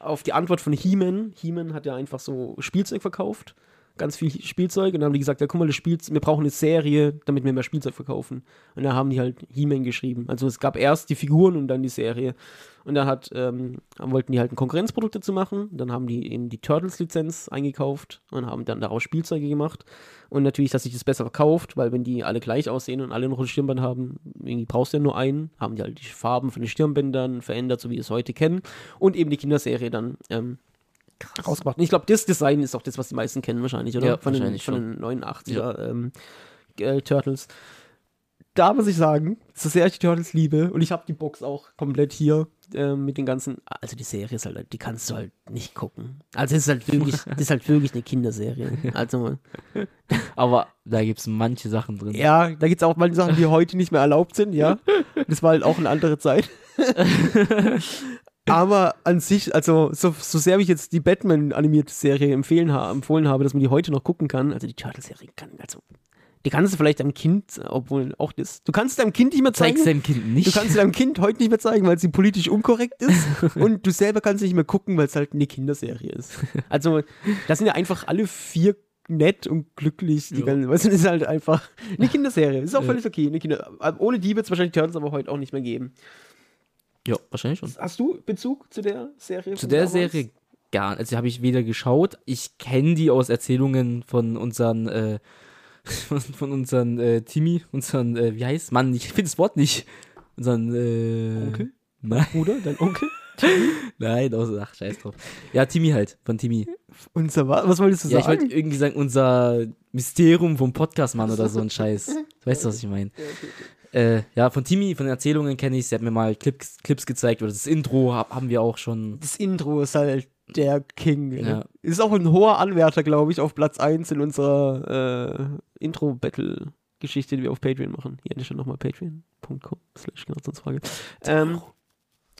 auf die Antwort von He-Man. He-Man hat ja einfach so Spielzeug verkauft. Ganz viel Spielzeug und dann haben die gesagt, ja guck mal, das Spiel, wir brauchen eine Serie, damit wir mehr Spielzeug verkaufen. Und da haben die halt He-Man geschrieben. Also es gab erst die Figuren und dann die Serie. Und dann hat, ähm, wollten die halt ein Konkurrenzprodukt dazu machen. Dann haben die eben die Turtles-Lizenz eingekauft und haben dann daraus Spielzeuge gemacht. Und natürlich, dass sich das besser verkauft, weil wenn die alle gleich aussehen und alle noch ein Stirnband haben, irgendwie brauchst du ja nur einen, haben die halt die Farben von den Stirnbändern verändert, so wie wir es heute kennen. Und eben die Kinderserie dann ähm, rausgebracht. Und ich glaube, das Design ist auch das, was die meisten kennen wahrscheinlich, oder? Ja, von, den, wahrscheinlich von den 89er ähm, äh, Turtles. Da muss ich sagen, so sehr ich die Turtles liebe, und ich habe die Box auch komplett hier äh, mit den ganzen, also die Serie ist halt, die kannst du halt nicht gucken. Also es ist halt wirklich, das ist halt wirklich eine Kinderserie. Also Aber da gibt es manche Sachen drin. ja, da gibt es auch manche Sachen, die heute nicht mehr erlaubt sind, ja. Das war halt auch eine andere Zeit. Aber an sich, also so, so sehr wie ich jetzt die Batman-animierte Serie empfehlen empfohlen habe, dass man die heute noch gucken kann, also die Turtle-Serie kann, also die kannst du vielleicht deinem Kind, obwohl auch das, du kannst deinem Kind nicht mehr zeigen. Zeig's deinem Kind Du nicht. kannst sie deinem Kind heute nicht mehr zeigen, weil sie politisch unkorrekt ist. und du selber kannst nicht mehr gucken, weil es halt eine Kinderserie ist. Also, das sind ja einfach alle vier nett und glücklich. Die Ja. ganzen, weißt du, das ist halt einfach eine Kinderserie. Ist auch völlig okay. Eine Kinder Ohne die wird es wahrscheinlich Turtles aber heute auch nicht mehr geben. Ja, wahrscheinlich schon. Hast du Bezug zu der Serie? Zu der damals? Serie gar nicht. Also habe ich weder geschaut. Ich kenne die aus Erzählungen von unseren, äh, von, unseren äh, Timmy, unseren, äh, wie heißt Mann, ich finde das Wort nicht. Unseren, äh, Onkel? Nein, Bruder, dein Onkel? nein, aus, ach, scheiß drauf. Ja, Timmy halt, von Timmy. Unser, wa- was wolltest du Ja, ich sagen? wollte irgendwie sagen, unser Mysterium vom Podcast-Mann oder so ein Scheiß. Weißt du, was ich meine? Äh, ja, von Timmy, von den Erzählungen kenne ich, sie hat mir mal Clips, Clips gezeigt oder das Intro hab, haben wir auch schon. das Intro ist halt der King. Ja. Ist auch ein hoher Anwärter, glaube ich, auf Platz 1 in unserer äh, Intro-Battle-Geschichte, die wir auf Patreon machen. Hier an schon nochmal patreon.com slash Frage. Ähm,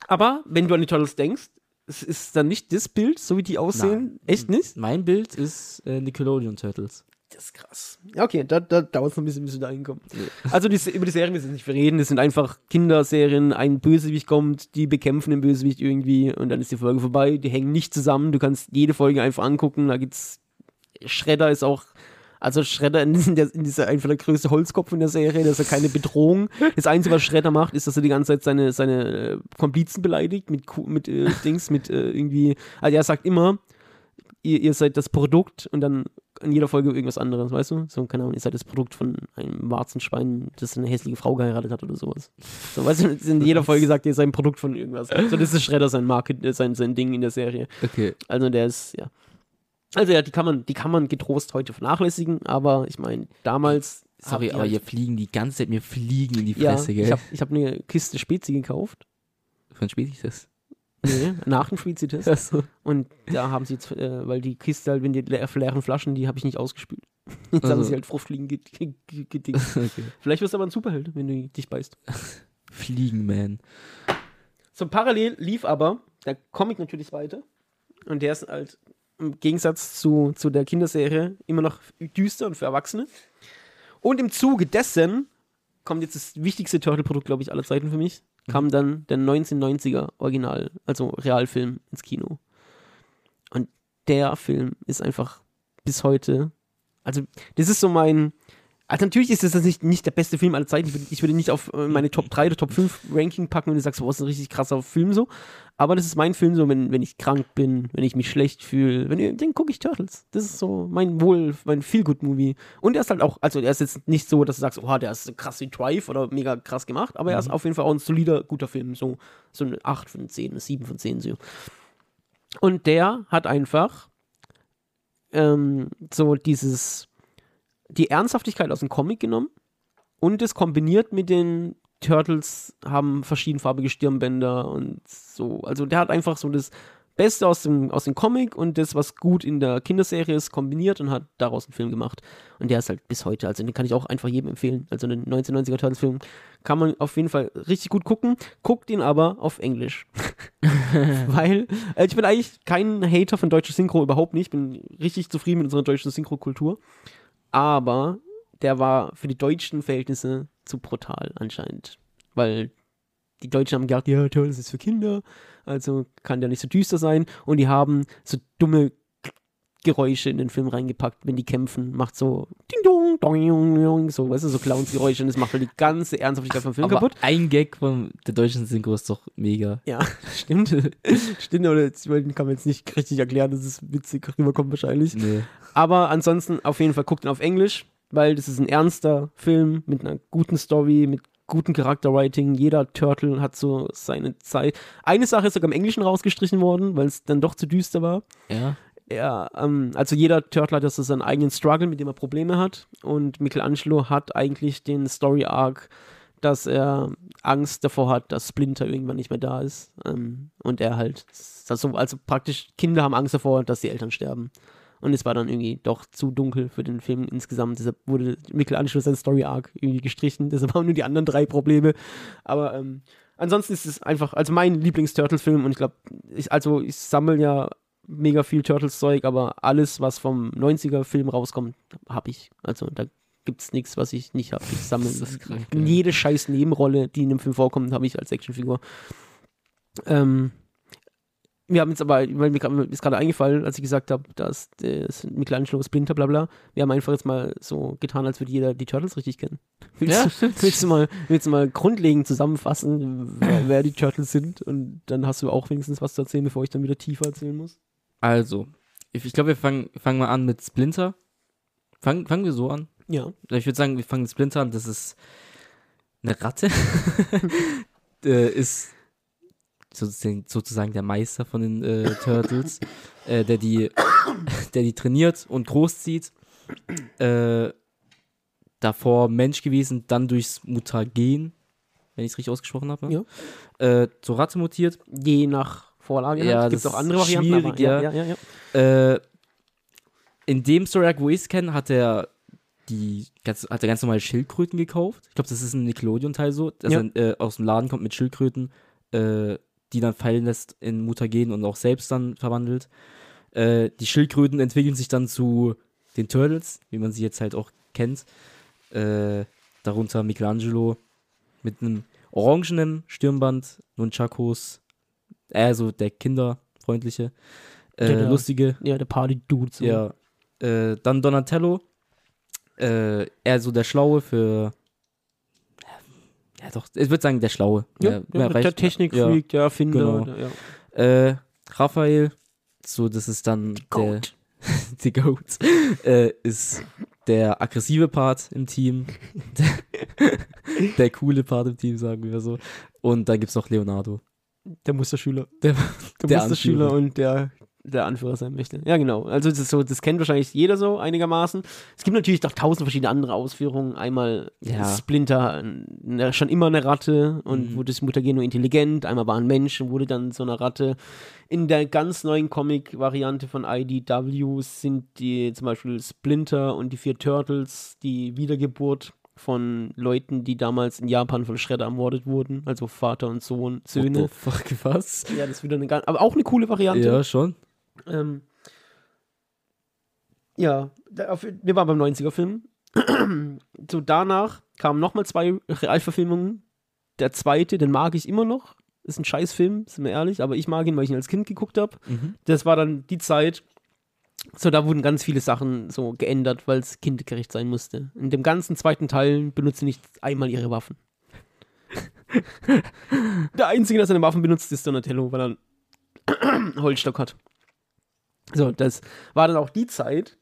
aber wenn du an die Turtles denkst, es ist dann nicht das Bild, so wie die aussehen. Nein. Echt nicht? Mein Bild ist äh, Nickelodeon Turtles. Das ist krass. Ja, okay, da, da dauert es noch ein bisschen, bis wir da hinkommen. Also die, über die Serien müssen wir nicht reden. Das sind einfach Kinderserien. Ein Bösewicht kommt, die bekämpfen den Bösewicht irgendwie und dann ist die Folge vorbei. Die hängen nicht zusammen. Du kannst jede Folge einfach angucken. Da gibt's Shredder ist auch. Also Shredder der, in dieser einfach der größte Holzkopf in der Serie, das ist ja keine Bedrohung. Das Einzige, was Shredder macht, ist, dass er die ganze Zeit seine, seine äh, Komplizen beleidigt mit, mit äh, Dings, mit äh, irgendwie. Also er sagt immer, ihr, ihr seid das Produkt und dann in jeder Folge irgendwas anderes, weißt du? So, keine Ahnung, ihr seid das Produkt von einem Warzenschwein, das eine hässliche Frau geheiratet hat oder sowas. So, weißt du, in jeder Folge sagt ihr, ihr seid ein Produkt von irgendwas. So, das ist Shredder sein Market, äh, sein, sein Ding in der Serie. Okay. Also der ist, ja. Also ja, die kann man, die kann man getrost heute vernachlässigen, aber ich meine, damals. Sorry, aber halt, hier fliegen die ganze Zeit mir fliegen in die ja, Fresse, gell? ich habe ich hab eine Kiste Spezi gekauft. Von spät ich das? Nee, nach dem Spezi-Test. Achso. Und da haben sie jetzt, äh, weil die Kiste halt, wenn die le leeren Flaschen, die habe ich nicht ausgespült. Jetzt haben Also. sie halt Fruchtfliegen gedingt. Ge ge gedingt. Okay. Vielleicht wirst du aber ein Superheld, wenn du dich beißt. Fliegenman. So parallel lief aber der Comic natürlich weiter. Und der ist halt im Gegensatz zu, zu der Kinderserie immer noch düster und für Erwachsene. Und im Zuge dessen kommt jetzt das wichtigste Turtle-Produkt, glaube ich, aller Zeiten für mich. Kam dann der 1990er Original, also Realfilm ins Kino. Und der Film ist einfach bis heute, also das ist so mein, also natürlich ist das nicht, nicht der beste Film aller Zeiten. Ich würde, ich würde nicht auf äh, meine Top 3 oder Top 5 Ranking packen, wenn du sagst, boah, ist ein richtig krasser Film so. Aber das ist mein Film so, wenn, wenn ich krank bin, wenn ich mich schlecht fühle, wenn dann gucke ich Turtles. Das ist so mein Wohl, mein Feel-Good-Movie. Und er ist halt auch, also er ist jetzt nicht so, dass du sagst, oh, der ist so krass wie Drive oder mega krass gemacht, aber er ist auf jeden Fall auch ein solider, guter Film. So, so eine 8 von 10, eine 7 von 10 so. Und der hat einfach ähm, so dieses die Ernsthaftigkeit aus dem Comic genommen und es kombiniert mit den Turtles haben verschiedenfarbige Stirnbänder und so. Also der hat einfach so das Beste aus dem, aus dem Comic und das, was gut in der Kinderserie ist, kombiniert und hat daraus einen Film gemacht. Und der ist halt bis heute, also den kann ich auch einfach jedem empfehlen. Also den 1990er Turtles-Film kann man auf jeden Fall richtig gut gucken. Guckt ihn aber auf Englisch. Weil äh, ich bin eigentlich kein Hater von deutscher Synchro, überhaupt nicht. Ich bin richtig zufrieden mit unserer deutschen Synchrokultur. Aber der war für die deutschen Verhältnisse zu brutal anscheinend. Weil die Deutschen haben gedacht, ja, toll, das ist für Kinder, also kann der nicht so düster sein. Und die haben so dumme Geräusche in den Film reingepackt, wenn die kämpfen, macht so Ding Dong, Dong, Dong, so, weißt du, so Clowns-Geräusche und das macht halt die ganze Ernsthaftigkeit vom Film Aber kaputt. ein Gag von der deutschen Synchro ist doch mega. Ja, stimmt. stimmt, aber jetzt, den kann man jetzt nicht richtig erklären, dass es witzig rüberkommt wahrscheinlich. Nee. Aber ansonsten auf jeden Fall guckt ihn auf Englisch, weil das ist ein ernster Film mit einer guten Story, mit gutem Charakterwriting. Jeder Turtle hat so seine Zeit. Eine Sache ist sogar im Englischen rausgestrichen worden, weil es dann doch zu düster war. Ja. Ja, ähm, also jeder Turtle hat ja seinen eigenen Struggle, mit dem er Probleme hat. Und Michelangelo hat eigentlich den Story Arc, dass er Angst davor hat, dass Splinter irgendwann nicht mehr da ist. Ähm, und er halt, also, also praktisch Kinder haben Angst davor, dass die Eltern sterben. Und es war dann irgendwie doch zu dunkel für den Film insgesamt. Deshalb wurde Michelangelo sein Story Arc irgendwie gestrichen. Deshalb haben nur die anderen drei Probleme. Aber ähm, ansonsten ist es einfach, also mein Lieblings-Turtles-Film. Und ich glaube, ich, also ich sammle ja mega viel Turtles-Zeug, aber alles, was vom 90er-Film rauskommt, habe ich. Also da gibt es nichts, was ich nicht habe. Ich sammle krank, jede scheiß Nebenrolle, die in einem Film vorkommt, habe ich als Actionfigur. Ähm, wir haben jetzt aber, weil mir mir ist gerade eingefallen, als ich gesagt habe, dass das Michelangelo Splinter, bla bla, wir haben einfach jetzt mal so getan, als würde jeder die Turtles richtig kennen. Willst, Ja, du, willst, du, mal, willst du mal grundlegend zusammenfassen, wer, wer die Turtles sind? Und dann hast du auch wenigstens was zu erzählen, bevor ich dann wieder tiefer erzählen muss. Also, ich, ich glaube, wir fangen, fangen mal an mit Splinter. Fangen, fangen wir so an. Ja. Ich würde sagen, wir fangen mit Splinter an. Das ist eine Ratte. äh, ist sozusagen, sozusagen der Meister von den äh, Turtles, äh, der, die, der die trainiert und großzieht. Äh, davor Mensch gewesen, dann durchs Mutagen, wenn ich es richtig ausgesprochen habe. Ja. Äh, zur Ratte mutiert. Je nach Vorlage. Ja, Gibt es das auch andere Varianten. aber, ja. ja, ja, ja, ja. Äh, in dem Story Arc, wo ich es kenne, hat er die ganz, hat er ganz normale Schildkröten gekauft. Ich glaube, das ist ein Nickelodeon-Teil so, dass Ja. er äh, aus dem Laden kommt mit Schildkröten, äh, die dann fallen lässt in Mutagen und auch selbst dann verwandelt. Äh, die Schildkröten entwickeln sich dann zu den Turtles, wie man sie jetzt halt auch kennt. Äh, darunter Michelangelo mit einem orangenen Stirnband, Nunchakos, äh, so der kinderfreundliche, äh, Der da- lustige, ja, der Party-Dude. So. ja. Äh, dann Donatello. Äh, eher so der Schlaue für. Ja, doch, ich würde sagen, der Schlaue. Ja, ja, mehr der Technikfreak, der Erfinder. genau. der- ja. Ja. Äh, Raphael, so, das ist dann der. Goat. Die Goat. äh, ist der aggressive Part im Team. der, der coole Part im Team, sagen wir so. Und dann gibt es noch Leonardo. Der Musterschüler. Der- der, der Musterschüler Anführer. und der, der Anführer sein möchte. Ja, genau. Also das ist so, das kennt wahrscheinlich jeder so einigermaßen. Es gibt natürlich noch tausend verschiedene andere Ausführungen. Einmal Ja. Splinter, ne, schon immer eine Ratte und Mhm. wurde das Mutagen nur intelligent. Einmal war ein Mensch und wurde dann so eine Ratte. In der ganz neuen Comic-Variante von IDW sind die zum Beispiel Splinter und die vier Turtles die Wiedergeburt von Leuten, die damals in Japan von Shredder ermordet wurden, also Vater und Sohn, Söhne. What the fuck, was? Ja, das ist wieder eine ganz, aber auch eine coole Variante. Ja, schon. Ähm, ja, auf, wir waren beim 90er-Film. so danach kamen nochmal zwei Realverfilmungen. Der zweite, den mag ich immer noch. Ist ein Scheißfilm, sind wir ehrlich, aber ich mag ihn, weil ich ihn als Kind geguckt habe. Mhm. Das war dann die Zeit, so da wurden ganz viele Sachen so geändert, weil es kindgerecht sein musste. In dem ganzen zweiten Teil benutzen nicht einmal ihre Waffen. Der Einzige, der seine Waffen benutzt, ist Donatello, weil er einen Holzstock hat. So, das war dann auch die Zeit,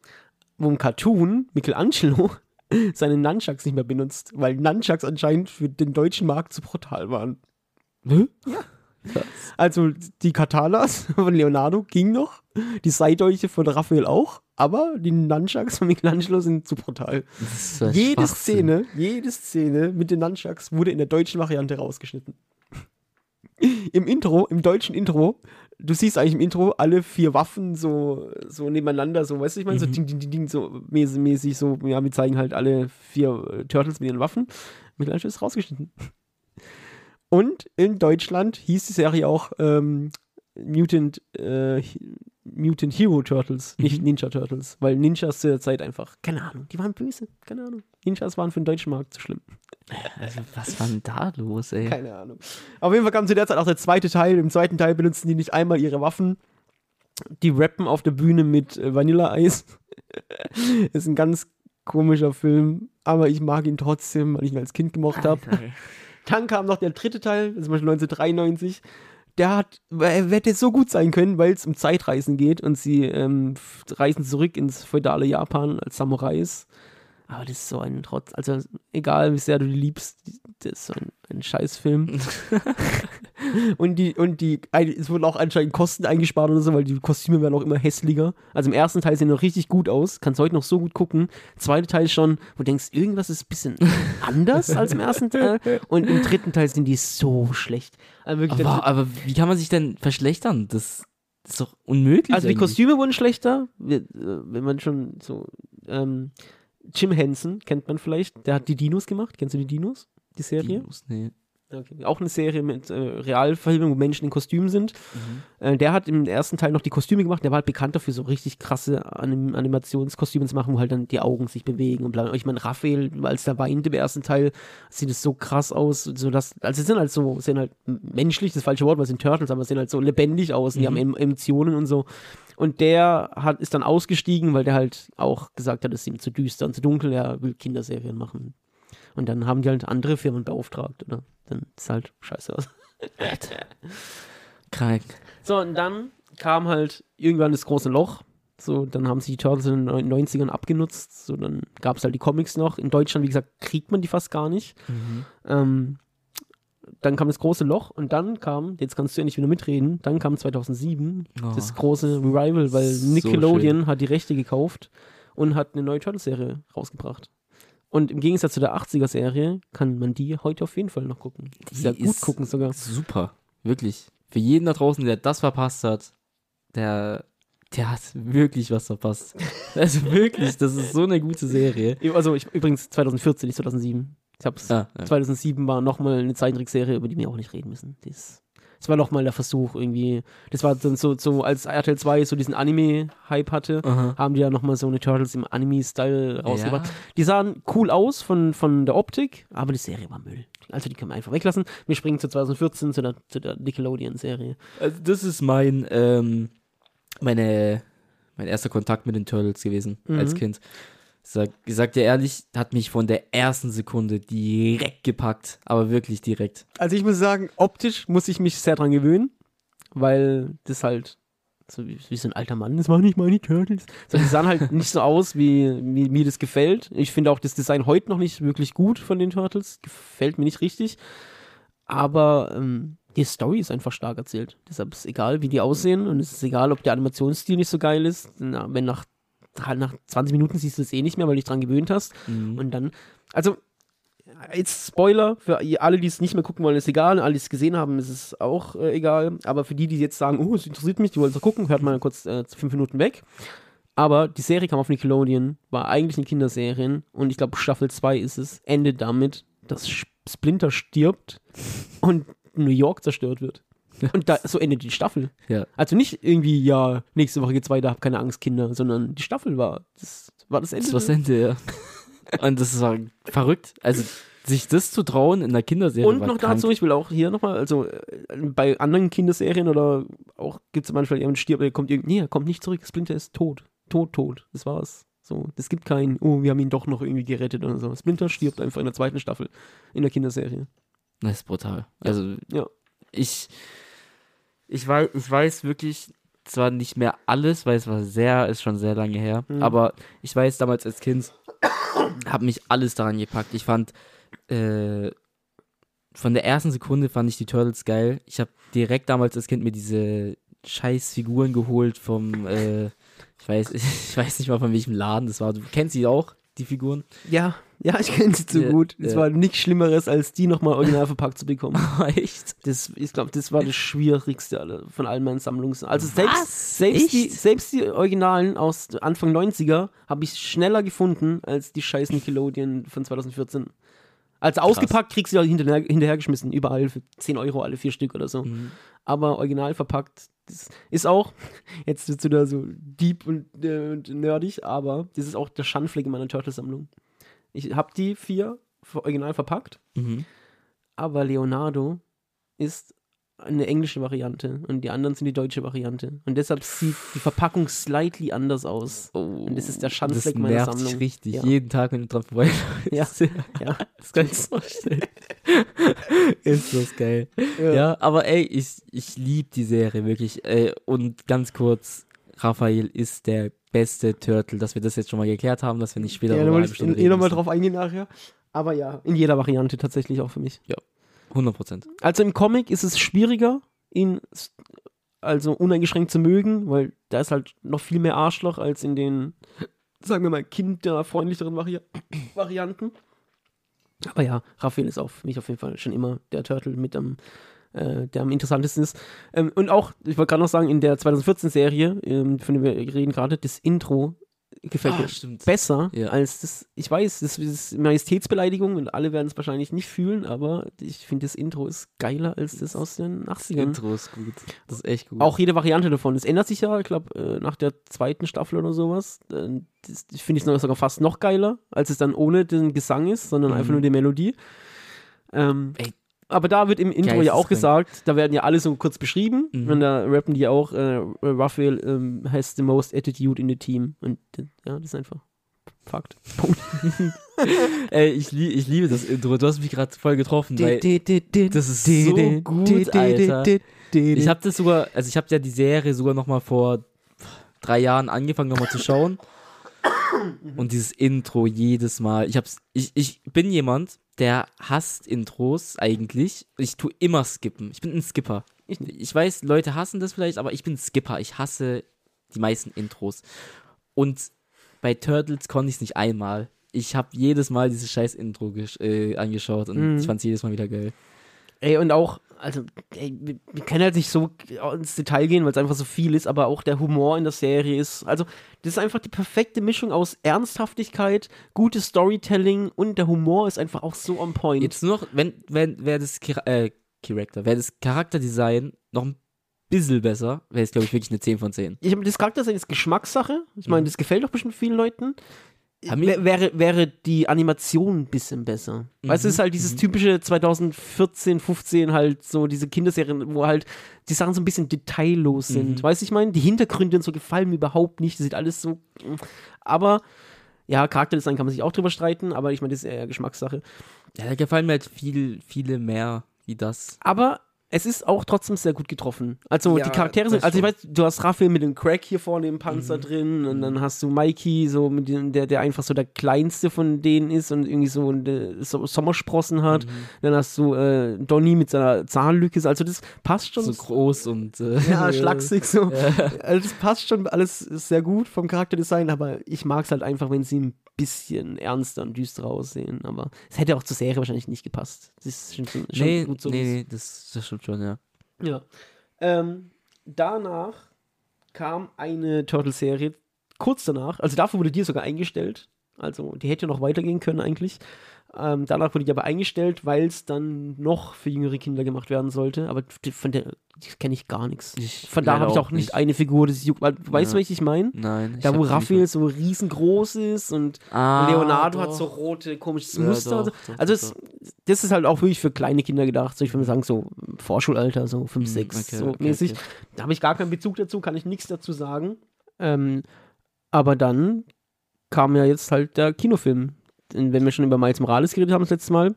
wo im Cartoon Michelangelo seine Nunchucks nicht mehr benutzt, weil Nunchucks anscheinend für den deutschen Markt zu brutal waren. Hä? Also die Katanas von Leonardo ging noch, die Seidolche von Raphael auch, aber die Nunchucks von Michelangelo sind zu brutal. Jede. Szene, jede Szene mit den Nunchucks wurde in der deutschen Variante rausgeschnitten. Im Intro, im deutschen Intro, du siehst eigentlich im Intro alle vier Waffen so, so nebeneinander, so, weißt du, ich meine, so Mhm. ding, ding, ding, ding, so mäßig, mäßig, so, ja, wir zeigen halt alle vier äh, Turtles mit ihren Waffen. Michelangelo ist rausgeschnitten. Und in Deutschland hieß die Serie auch ähm, Mutant, äh, Mutant Hero Turtles, nicht Mhm. Ninja Turtles, weil Ninjas zu der Zeit einfach, keine Ahnung, die waren böse, keine Ahnung. Ninjas waren für den deutschen Markt zu schlimm. Also, was war denn da los, ey? Keine Ahnung. Auf jeden Fall kam zu der Zeit auch der zweite Teil. Im zweiten Teil benutzen die nicht einmal ihre Waffen. die rappen auf der Bühne mit äh, Vanilleeis. ist ein ganz komischer Film, aber ich mag ihn trotzdem, weil ich ihn als Kind gemocht habe. Dann kam noch der dritte Teil, zum Beispiel 1993. Der hat, er hätte so gut sein können, weil es um Zeitreisen geht und sie ähm, reisen zurück ins feudale Japan als Samurais. Aber das ist so ein Trotz, also egal wie sehr du die liebst, das ist so ein, ein Scheißfilm. und die, und die, es wurden auch anscheinend Kosten eingespart oder so, weil die Kostüme werden auch immer hässlicher. Also im ersten Teil sehen noch richtig gut aus, kannst heute noch so gut gucken. Zweite Teil schon, wo du denkst, irgendwas ist ein bisschen anders als im ersten Teil. Und im dritten Teil sind die so schlecht. Also wirklich, aber, aber wie kann man sich denn verschlechtern? Das ist doch unmöglich. Also die Kostüme wurden schlechter, äh, wenn man schon so. Ähm, Jim Henson kennt man vielleicht. Der hat die Dinos gemacht. Kennst du die Dinos? Die Serie? Dinos, nee. Okay. Auch eine Serie mit äh, Realverfilmung, wo Menschen in Kostümen sind. Mhm. Äh, der hat im ersten Teil noch die Kostüme gemacht. Der war halt bekannt dafür, so richtig krasse Anim Animationskostüme zu machen, wo halt dann die Augen sich bewegen und bla. Ich meine, Raphael, als der weint im ersten Teil, sieht es so krass aus, so dass, also sie sind halt so, sehen halt menschlich, das falsche Wort, weil es sind Turtles, aber sie sehen halt so lebendig aus, mhm. die haben Emotionen und so. Und der hat, ist dann ausgestiegen, weil der halt auch gesagt hat, es ist ihm zu düster und zu dunkel, er will Kinderserien machen. Und dann haben die halt andere Firmen beauftragt, oder? Dann ist halt scheiße aus. Krank. So, und dann kam halt irgendwann das große Loch. So, dann haben sich die Turtles in den 90ern abgenutzt. So, dann gab es halt die Comics noch. In Deutschland, wie gesagt, kriegt man die fast gar nicht. Mhm. Ähm, dann kam das große Loch und dann kam, jetzt kannst du ja nicht wieder mitreden, dann kam 2007 oh, das große Revival, weil Nickelodeon so hat die Rechte gekauft und hat eine neue Turtles-Serie rausgebracht. Und im Gegensatz zu der 80er-Serie kann man die heute auf jeden Fall noch gucken. Sehr gut ist gucken sogar. Super, wirklich. Für jeden da draußen, der das verpasst hat, der, der hat wirklich was verpasst. also wirklich, das ist so eine gute Serie. Also ich, übrigens 2014, nicht 2007. Ich hab's, ah, ja. 2007 war nochmal eine Zeichentrickserie, über die wir auch nicht reden müssen. Das, das war nochmal der Versuch irgendwie. Das war dann so, so als RTL 2 so diesen Anime-Hype hatte, Aha. haben die ja nochmal so eine Turtles im Anime-Style rausgebracht. Ja. Die sahen cool aus von, von der Optik, aber die Serie war Müll. Also die können wir einfach weglassen. Wir springen zu 2014 zu der, zu der Nickelodeon-Serie. Also das ist mein, ähm, meine, mein erster Kontakt mit den Turtles gewesen mhm. als Kind. Sag, ich sag dir ehrlich, hat mich von der ersten Sekunde direkt gepackt, aber wirklich direkt. Also ich muss sagen, optisch muss ich mich sehr dran gewöhnen, weil das halt so wie, wie so ein alter Mann, das waren nicht meine Turtles. So, die sahen halt nicht so aus, wie, wie mir das gefällt. Ich finde auch das Design heute noch nicht wirklich gut von den Turtles. Gefällt mir nicht richtig. Aber ähm, die Story ist einfach stark erzählt. Deshalb ist es egal, wie die aussehen und es ist egal, ob der Animationsstil nicht so geil ist. Na, wenn nach nach 20 Minuten siehst du es eh nicht mehr, weil du dich dran gewöhnt hast. Mhm. Und dann, also, jetzt Spoiler, für alle, die es nicht mehr gucken wollen, ist egal. Alle, die es gesehen haben, ist es auch äh, egal. Aber für die, die jetzt sagen, oh, es interessiert mich, die wollen es gucken, hört mal kurz äh, fünf Minuten weg. Aber die Serie kam auf Nickelodeon, war eigentlich eine Kinderserie und ich glaube, Staffel 2 ist es, endet damit, dass Splinter stirbt und New York zerstört wird. Und da, so endet die Staffel. Ja. Also nicht irgendwie, ja, nächste Woche geht's weiter, hab keine Angst, Kinder, sondern die Staffel war, das war das Ende. Das war das Ende, ja. Und das war verrückt. Also, sich das zu trauen in der Kinderserie. Und noch krank. dazu, ich will auch hier nochmal, also äh, bei anderen Kinderserien oder auch gibt es manchmal jemand stirbt, er kommt irgendwie, nee, er kommt nicht zurück, Splinter ist tot. Tot, tot. Das war's. So, es gibt keinen, oh, wir haben ihn doch noch irgendwie gerettet oder so. Splinter stirbt einfach in der zweiten Staffel in der Kinderserie. Das ist brutal. Also, ja. ich, ich weiß, ich weiß wirklich zwar nicht mehr alles, weil es war sehr, ist schon sehr lange her, mhm. aber ich weiß damals als Kind, habe mich alles daran gepackt. Ich fand, äh, von der ersten Sekunde fand ich die Turtles geil. Ich habe direkt damals als Kind mir diese scheiß Figuren geholt vom, äh, ich weiß, ich weiß nicht mal von welchem Laden das war. Du kennst sie auch, die Figuren? Ja, ja, ich kenne sie zu ja, gut. Es ja. war nichts Schlimmeres, als die nochmal original verpackt zu bekommen. Echt? Das, ich glaube, das war das Schwierigste alle, von allen meinen Sammlungen. Also selbst, selbst, die, selbst die Originalen aus Anfang 90er habe ich schneller gefunden als die scheiß Nickelodeon von 2014. Also ausgepackt kriegst du halt hinterher, hinterhergeschmissen, überall für 10 Euro alle vier Stück oder so. Mhm. Aber original verpackt, das ist auch, jetzt wird es wieder so deep und, äh, und nerdig, aber das ist auch der Schandfleck in meiner Turtle-Sammlung. Ich habe die vier original verpackt, mhm. aber Leonardo ist eine englische Variante und die anderen sind die deutsche Variante. Und deshalb sieht die Verpackung slightly anders aus. und das ist der Das Schandfleck meiner nervt Sammlung. sich richtig. Ja. Jeden Tag, wenn du dran vorbei Ja, ja, das kann ich mir vorstellen. ist das geil. Ja, aber ey, ich, ich liebe die Serie wirklich. Ey, und ganz kurz, Raphael ist der beste Turtle, dass wir das jetzt schon mal geklärt haben, dass wir nicht später Ja, eh nochmal müssen. drauf eingehen nachher. Aber ja, in jeder Variante tatsächlich auch für mich. 100 Prozent. Also im Comic ist es schwieriger, ihn also uneingeschränkt zu mögen, weil da ist halt noch viel mehr Arschloch als in den, sagen wir mal, kinderfreundlicheren Vari Varianten. Aber ja, Raphael ist für mich auf jeden Fall schon immer der Turtle mit am, äh, der am interessantesten ist. Ähm, und auch, ich wollte gerade noch sagen, in der 2014-Serie, ähm, von der wir reden gerade, das Intro gefällt mir Ah, stimmt. besser Ja. als das. Ich weiß, das ist Majestätsbeleidigung und alle werden es wahrscheinlich nicht fühlen, aber ich finde, das Intro ist geiler als das aus den 80ern. Intro ist gut. Das ist echt gut. Auch jede Variante davon. Es ändert sich ja, ich glaube, äh, nach der zweiten Staffel oder sowas. Das das finde ich noch- sogar fast noch geiler, als es dann ohne den Gesang ist, sondern einfach Mhm. nur die Melodie. Ähm, Ey. Aber da wird im Intro ja auch gesagt, da werden ja alle so kurz beschrieben Mhm. und da rappen die auch, äh, Raphael ähm, has the most attitude in the team. Und ja, das ist einfach Fakt. Punkt. Ey, ich, lie ich liebe das Intro. Du hast mich gerade voll getroffen, weil das ist so gut, Alter. ich Ich habe das sogar, also ich habe ja die Serie sogar noch mal vor drei Jahren angefangen nochmal zu schauen. Und dieses Intro jedes Mal. Ich hab's, ich, ich bin jemand, der hasst Intros eigentlich. Ich tue immer skippen. Ich bin ein Skipper. Ich Ich, weiß, Leute hassen das vielleicht, aber ich bin Skipper. Ich hasse die meisten Intros. Und bei Turtles konnte ich es nicht einmal. Ich habe jedes Mal dieses scheiß Intro äh, angeschaut und Mhm. ich fand es jedes Mal wieder geil. Ey, und auch, also, ey, wir, können halt nicht so ins Detail gehen, weil es einfach so viel ist, aber auch der Humor in der Serie ist, also, das ist einfach die perfekte Mischung aus Ernsthaftigkeit, gutes Storytelling und der Humor ist einfach auch so on point. Jetzt nur noch, wenn, wenn, wäre das äh, Character, wäre das Charakterdesign noch ein bisschen besser, wäre es, glaube ich, wirklich eine 10 von 10. ich habe das Charakterdesign ist Geschmackssache. Ich meine, Mhm. das gefällt doch bestimmt vielen Leuten. Wäre, wäre die Animation ein bisschen besser. Weißt du, es ist halt dieses typische 2014, 15 halt so diese Kinderserien, wo halt die Sachen so ein bisschen detaillos sind. Mhm. Weißt du, ich meine, die Hintergründe und so gefallen mir überhaupt nicht. Das sieht alles so. Aber ja, Charakterdesign kann man sich auch drüber streiten, aber ich meine, das ist eher Geschmackssache. Ja, da gefallen mir halt viel, viele mehr wie das. Aber es ist auch trotzdem sehr gut getroffen. Also Ja, die Charaktere sind, also ich weiß, du hast Raphael mit dem Crack hier vorne im Panzer Mhm. drin und dann hast du Mikey, so mit dem, der, der einfach so der kleinste von denen ist und irgendwie so, eine, so Sommersprossen hat. Mhm. Dann hast du äh, Donny mit seiner Zahnlücke, also das passt schon. So groß und äh, ja, schlaksig so. Ja. Also das passt schon alles sehr gut vom Charakterdesign, aber ich mag es halt einfach, wenn sie ein bisschen ernster und düsterer aussehen. Aber es hätte auch zur Serie wahrscheinlich nicht gepasst. Das ist schon, schon Nee, gut so. nee, nee, das, das stimmt schon, ja. Ja. Ähm, danach kam eine Turtle-Serie. Kurz danach, also dafür wurde die sogar eingestellt. Also die hätte noch weitergehen können eigentlich. Ähm, danach wurde die aber eingestellt, weil es dann noch für jüngere Kinder gemacht werden sollte. Aber von der kenne ich gar nichts. Ich Von da habe ich auch nicht nicht. eine Figur, die sich juckt. Weißt du, Ja. was ich meine? Nein. ich Da, wo Raphael so riesengroß ist und ah, Leonardo hat doch. so rote, komisches Ja, Muster. so. doch, doch, also es, das ist halt auch wirklich für kleine Kinder gedacht. So, ich würde sagen, so Vorschulalter, so 5, Hm, 6, okay, so okay, mäßig. okay. Da habe ich gar keinen Bezug dazu, kann ich nichts dazu sagen. Ähm, aber dann kam ja jetzt halt der Kinofilm. Wenn wir schon über Miles Morales geredet haben das letzte Mal.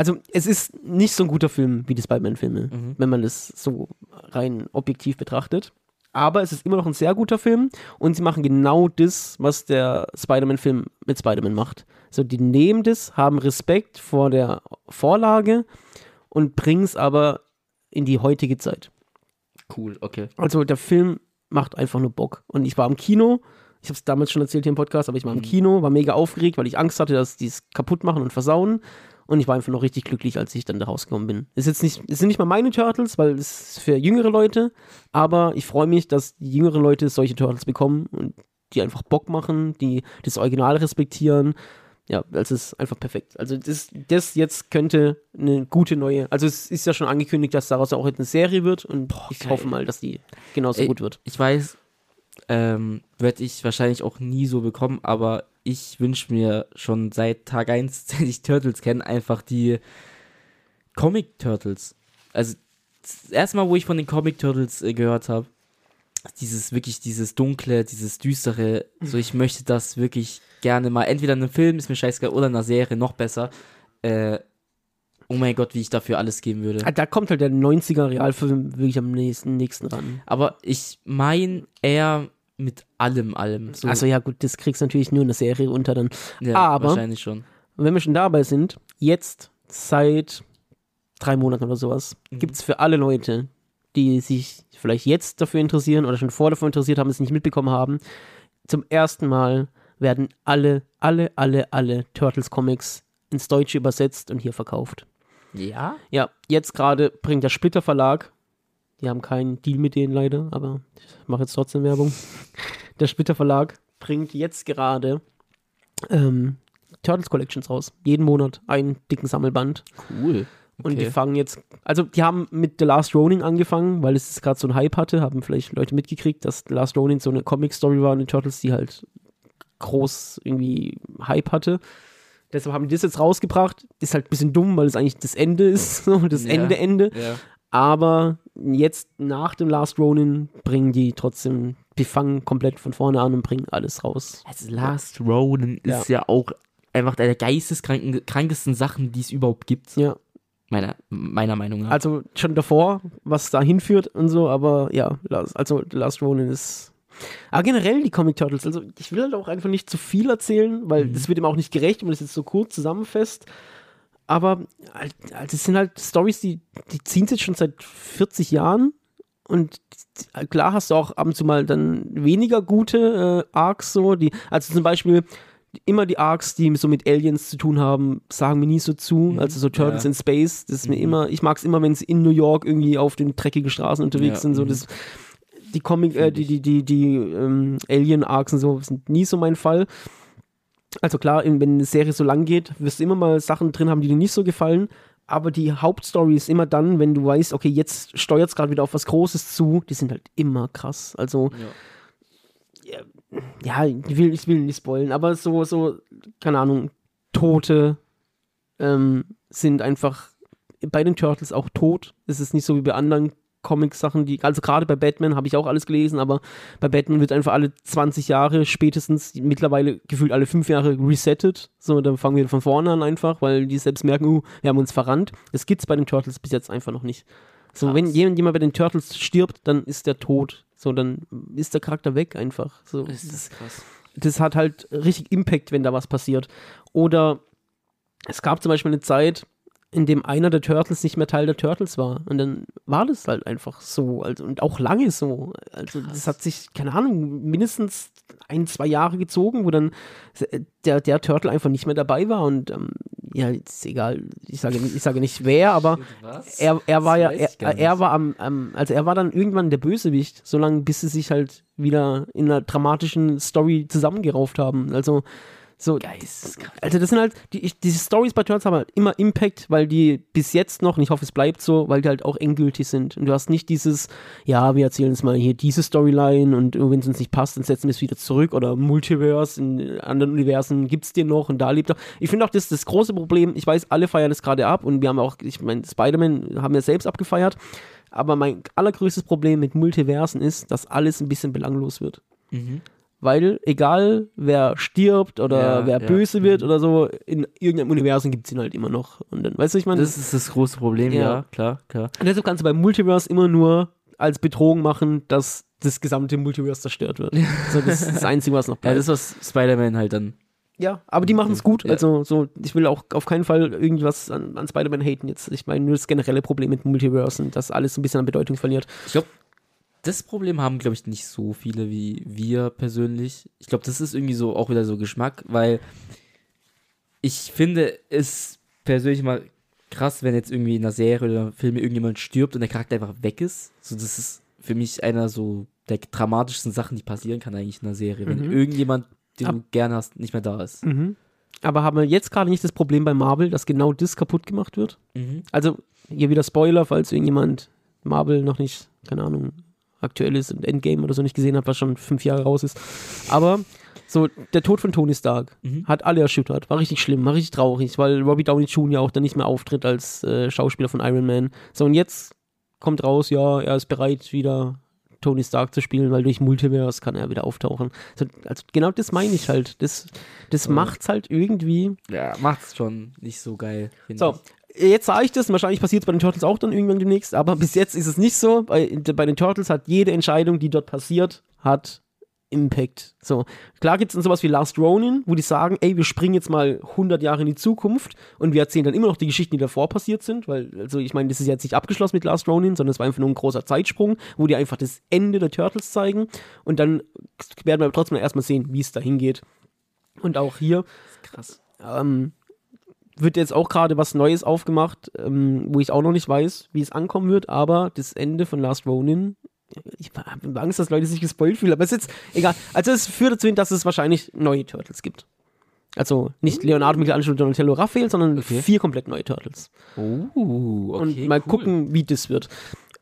Also, es ist nicht so ein guter Film wie die Spider-Man-Filme, Mhm. wenn man das so rein objektiv betrachtet. Aber es ist immer noch ein sehr guter Film und sie machen genau das, was der Spider-Man-Film mit Spider-Man macht. So, die nehmen das, haben Respekt vor der Vorlage und bringen es aber in die heutige Zeit. Cool, okay. Also der Film macht einfach nur Bock. Und ich war im Kino, ich habe es damals schon erzählt hier im Podcast, aber ich war im Mhm. Kino, war mega aufgeregt, weil ich Angst hatte, dass die es kaputt machen und versauen. Und ich war einfach noch richtig glücklich, als ich dann da rausgekommen bin. Ist jetzt nicht, es sind nicht mal meine Turtles, weil es ist für jüngere Leute, aber ich freue mich, dass die jüngeren Leute solche Turtles bekommen und die einfach Bock machen, die das Original respektieren. Ja, das ist einfach perfekt. Also das, das jetzt könnte eine gute neue, also es ist ja schon angekündigt, dass daraus auch eine Serie wird und ich geil. hoffe mal, dass die genauso Ey, gut wird. Ich weiß, ähm, werde ich wahrscheinlich auch nie so bekommen, aber ich wünsche mir schon seit Tag 1, seit ich Turtles kenne, einfach die Comic-Turtles. Also das erste Mal, wo ich von den Comic Turtles äh, gehört habe, dieses wirklich, dieses dunkle, dieses düstere, so ich möchte das wirklich gerne mal, entweder in einem Film, ist mir scheißegal, oder in einer Serie, noch besser. Äh, oh mein Gott, wie ich dafür alles geben würde. Ah, Da kommt halt der 90er Realfilm wirklich am nächsten, nächsten ran. Aber ich meine eher mit allem, allem. So, Also ja gut, das kriegst du natürlich nur in der Serie unter dann. ja, aber- wahrscheinlich schon. Wenn wir schon dabei sind, jetzt seit drei Monaten oder sowas, Mhm. gibt es für alle Leute, die sich vielleicht jetzt dafür interessieren oder schon vor davor interessiert haben, es nicht mitbekommen haben, zum ersten Mal werden alle, alle, alle, alle Turtles-Comics ins Deutsche übersetzt und hier verkauft. Ja? Ja, jetzt gerade bringt der Splitter Verlag, die haben keinen Deal mit denen leider, aber ich mache jetzt trotzdem Werbung. Der Splitter Verlag bringt jetzt gerade ähm, Turtles Collections raus. Jeden Monat einen dicken Sammelband. Cool. Und die Okay. fangen jetzt, also die haben mit The Last Ronin angefangen, weil es gerade so einen Hype hatte, haben vielleicht Leute mitgekriegt, dass The Last Ronin so eine Comic-Story war in den Turtles, die halt groß irgendwie Hype hatte. Deshalb haben die das jetzt rausgebracht. Ist halt ein bisschen dumm, weil es eigentlich das Ende ist, so das Ja. Ende, Ende. Ja. Aber jetzt nach dem Last Ronin bringen die trotzdem, die fangen komplett von vorne an und bringen alles raus. Also Last Ronin ist ja, auch einfach eine der geisteskrankesten Sachen, die es überhaupt gibt. Ja, Meiner, meiner Meinung nach. also schon davor, was da hinführt und so, aber ja, also The Last Ronin ist. Aber generell die Comic Turtles, also ich will halt auch einfach nicht zu viel erzählen, weil das wird ihm auch nicht gerecht, wenn man das jetzt so kurz zusammenfasst. Aber halt, das sind halt Stories, die, die ziehen sich jetzt schon seit 40 Jahren. Und klar hast du auch ab und zu mal dann weniger gute äh, Arcs so, die, also zum Beispiel immer die Arcs, die so mit Aliens zu tun haben, sagen mir nie so zu. Also so Turtles Ja. in Space, das ist mir immer, ich mag es immer, wenn sie in New York irgendwie auf den dreckigen Straßen unterwegs Ja, sind. So mhm. das, die Comic, äh, die, die, die, die ähm, Alien-Arcs und so sind nie so mein Fall. Also klar, wenn eine Serie so lang geht, wirst du immer mal Sachen drin haben, die dir nicht so gefallen. Aber die Hauptstory ist immer dann, wenn du weißt, okay, jetzt steuert es gerade wieder auf was Großes zu, die sind halt immer krass. Also, ja, ich will, ich will nicht spoilen, aber so, so, keine Ahnung, Tote ähm, sind einfach bei den Turtles auch tot. Es ist nicht so wie bei anderen Comic-Sachen, die, also gerade bei Batman habe ich auch alles gelesen, aber bei Batman wird einfach alle 20 Jahre spätestens, mittlerweile gefühlt alle fünf Jahre resettet. So, dann fangen wir von vorne an einfach, weil die selbst merken, uh, wir haben uns verrannt. Das gibt's bei den Turtles bis jetzt einfach noch nicht. So, Krass. wenn jemand, jemand bei den Turtles stirbt, dann ist der tot. So, dann ist der Charakter weg einfach. So, das das, das hat halt richtig Impact, wenn da was passiert. Oder es gab zum Beispiel eine Zeit, in dem einer der Turtles nicht mehr Teil der Turtles war. Und dann war das halt einfach so. Also, und auch lange so. Also das hat sich, keine Ahnung, mindestens ein, zwei Jahre gezogen, wo dann der, der Turtle einfach nicht mehr dabei war. Und ähm, ja, ist egal, ich sage, nicht- ich sage nicht wer, aber Was? er, er war ja, er, er war am, am, also er war dann irgendwann der Bösewicht, solange bis sie sich halt wieder in einer dramatischen Story zusammengerauft haben. Also so, Geisteskrank. also das sind halt, die, ich, diese Stories bei Turtles haben halt immer Impact, weil die bis jetzt noch, und ich hoffe es bleibt so, weil die halt auch endgültig sind. Und du hast nicht dieses, ja, wir erzählen jetzt mal hier diese Storyline und wenn es uns nicht passt, dann setzen wir es wieder zurück oder Multiverse in anderen Universen gibt's den noch und da lebt er. Ich finde auch, das ist das große Problem. Ich weiß, alle feiern das gerade ab und wir haben auch, ich meine, Spider-Man haben wir selbst abgefeiert. Aber mein allergrößtes Problem mit Multiversen ist, dass alles ein bisschen belanglos wird. Mhm. Weil egal wer stirbt oder Ja, wer ja. böse wird Mhm. oder so, in irgendeinem Universum gibt es ihn halt immer noch. Und dann, weißt du, ich meine, Das ist das große Problem, Ja. ja, klar, klar. und deshalb kannst du beim Multiverse immer nur als Bedrohung machen, dass das gesamte Multiverse zerstört wird. so, das ist das Einzige, was noch Ja, bleibt. das, was Spider-Man halt dann. Ja, aber die machen es gut. Ja. Also, so, ich will auch auf keinen Fall irgendwas an, an Spider-Man haten jetzt. Ich meine nur das generelle Problem mit Multiversen, dass alles ein bisschen an Bedeutung verliert. Ich glaube, das Problem haben, glaube ich, nicht so viele wie wir persönlich. Ich glaube, das ist irgendwie so auch wieder so Geschmack, weil ich finde es persönlich mal krass, wenn jetzt irgendwie in einer Serie oder einem Film irgendjemand stirbt und der Charakter einfach weg ist. So, das ist für mich einer so der dramatischsten Sachen, die passieren kann eigentlich in einer Serie, wenn Mhm. irgendjemand, den Ab- du gerne hast, nicht mehr da ist. Aber haben wir jetzt gerade nicht das Problem bei Marvel, dass genau das kaputt gemacht wird? Mhm. Also, hier wieder Spoiler, falls irgendjemand Marvel noch nicht, keine Ahnung, aktuell ist und Endgame oder so nicht gesehen hat, was schon fünf Jahre raus ist. Aber so, der Tod von Tony Stark Mhm. hat alle erschüttert. War richtig schlimm, war richtig traurig, weil Robbie Downey Jr. auch dann nicht mehr auftritt als äh, Schauspieler von Iron Man. So, und jetzt kommt raus, ja, er ist bereit, wieder Tony Stark zu spielen, weil durch Multiverse kann er wieder auftauchen. Also, also genau das meine ich halt. Das, das Ja. macht's halt irgendwie. Ja, macht's schon nicht so geil, So, ich. Jetzt sage ich das, wahrscheinlich passiert es bei den Turtles auch dann irgendwann demnächst, aber bis jetzt ist es nicht so. Bei, bei den Turtles hat jede Entscheidung, die dort passiert, hat Impact. So, klar gibt es dann sowas wie Last Ronin, wo die sagen, ey, wir springen jetzt mal 100 Jahre in die Zukunft und wir erzählen dann immer noch die Geschichten, die davor passiert sind, weil, also ich meine, das ist jetzt nicht abgeschlossen mit Last Ronin, sondern es war einfach nur ein großer Zeitsprung, wo die einfach das Ende der Turtles zeigen und dann werden wir trotzdem erstmal sehen, wie es da hingeht. Und auch hier Krass. ähm, wird jetzt auch gerade was Neues aufgemacht, ähm, wo ich auch noch nicht weiß, wie es ankommen wird, aber das Ende von Last Ronin, ich habe Angst, dass Leute sich gespoilt fühlen, aber es ist jetzt egal. Also es führt dazu hin, dass es wahrscheinlich neue Turtles gibt. Also nicht Leonardo, Michelangelo, Donatello, Raphael, sondern Okay. vier komplett neue Turtles. Oh, okay, Und mal cool. gucken, wie das wird.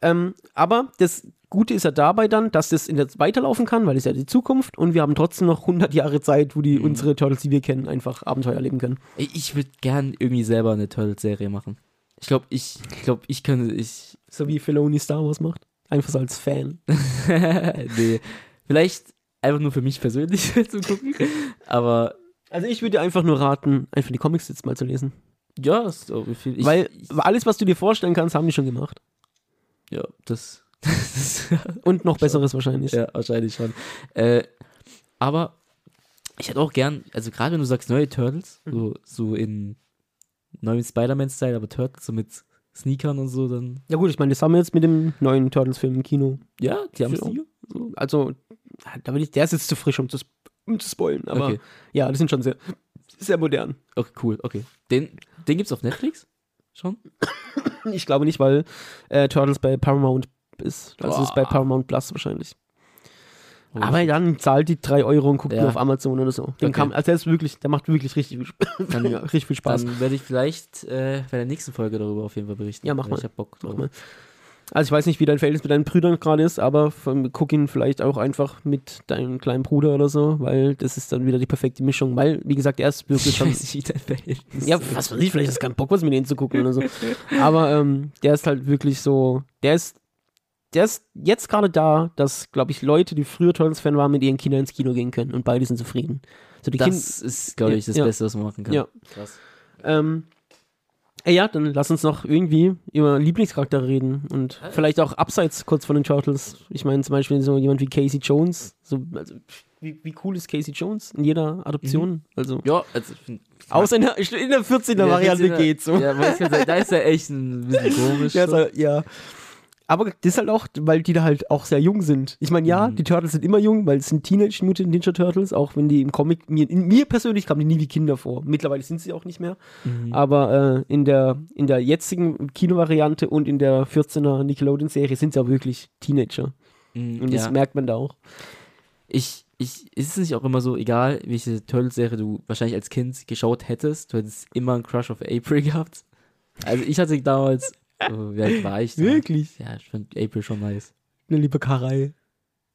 Ähm, aber das Gute ist ja dabei dann, dass das in der weiterlaufen kann, weil es ja die Zukunft und wir haben trotzdem noch 100 Jahre Zeit, wo Mhm. die unsere Turtles, die wir kennen, einfach Abenteuer erleben können. Ich würde gern irgendwie selber eine Turtles-Serie machen. Ich glaube, ich, ich glaube, ich könnte, ich, So wie Filoni Star Wars macht. Einfach so als Fan. nee, vielleicht einfach nur für mich persönlich zu gucken, aber Also ich würde dir einfach nur raten, einfach die Comics jetzt mal zu lesen. ja, ist auch viel. Ich, Weil alles, was du dir vorstellen kannst, haben die schon gemacht. ja, das Und noch Besseres wahrscheinlich. ja, wahrscheinlich schon. Äh, aber ich hätte auch gern, also gerade wenn du sagst neue Turtles, Mhm. so, so in neuem Spider-Man-Style, aber Turtles so mit Sneakern und so, dann, Ja gut, ich meine, das haben wir jetzt mit dem neuen Turtles-Film im Kino. ja, die haben. Sneaker. So. Also, da will ich, der ist jetzt zu frisch, um zu, um zu spoilen. Aber Okay. ja, die sind schon sehr, sehr modern. Okay, cool, okay. Den, den gibt's auf Netflix? Schon? Ich glaube nicht, weil äh, Turtles bei Paramount ist. Also ist bei Boah. Paramount Plus wahrscheinlich. Oh, Aber dann zahlt die 3 Euro und guckt Ja. auf Amazon oder so. Den Okay. kann, also der ist wirklich, der macht wirklich richtig Dann- richtig viel Spaß. Dann werde ich vielleicht äh, bei der nächsten Folge darüber auf jeden Fall berichten. Ja, mach mal. Ich hab Bock drauf. Mach mal. Also ich weiß nicht, wie dein Verhältnis mit deinen Brüdern gerade ist, aber von, guck ihn vielleicht auch einfach mit deinem kleinen Bruder oder so, weil das ist dann wieder die perfekte Mischung. Weil, wie gesagt, er ist wirklich Ich schon. weiß nicht, wie dein Verhältnis Ja, was weiß ich, vielleicht ist kein Bock, was mit denen zu gucken oder so. Aber ähm, der ist halt wirklich so, der ist, der ist jetzt gerade da, dass, glaube ich, Leute, die früher Turtles-Fan waren, mit ihren Kindern ins Kino gehen können und beide sind zufrieden. So die Kinder. Das ist, glaube ich, das Ja. Beste, was man machen kann. Ja. Krass. Ähm, ey, ja, dann lass uns noch irgendwie über Lieblingscharaktere reden und vielleicht auch abseits kurz von den Turtles. Ich meine zum Beispiel so jemand wie Casey Jones. So, also, wie, wie cool ist Casey Jones in jeder Adoption? Also, Ja, also ich find, außer in der, in der 14er Ja, geht's so. Ja, weiß ich, da ist er echt ein bisschen komisch. Ja, so, ja. Aber das ist halt auch, weil die da halt auch sehr jung sind. Ich meine, ja, Mhm. die Turtles sind immer jung, weil es sind Teenage Mutant Ninja Turtles, auch wenn die im Comic, mir, in, mir persönlich kamen die nie wie Kinder vor. Mittlerweile sind sie auch nicht mehr. Mhm. Aber äh, in, der, in der jetzigen Kinovariante und in der 14er Nickelodeon-Serie sind sie auch wirklich Teenager. Mhm, Und das ja. merkt man da auch. ich, ich, ist es nicht auch immer so, egal welche Turtles-Serie du wahrscheinlich als Kind geschaut hättest, du hättest immer einen Crush auf April gehabt? Also ich hatte damals, oh, wie alt war ich da? Wirklich? Ja, ich fand April schon nice. Eine liebe Karei.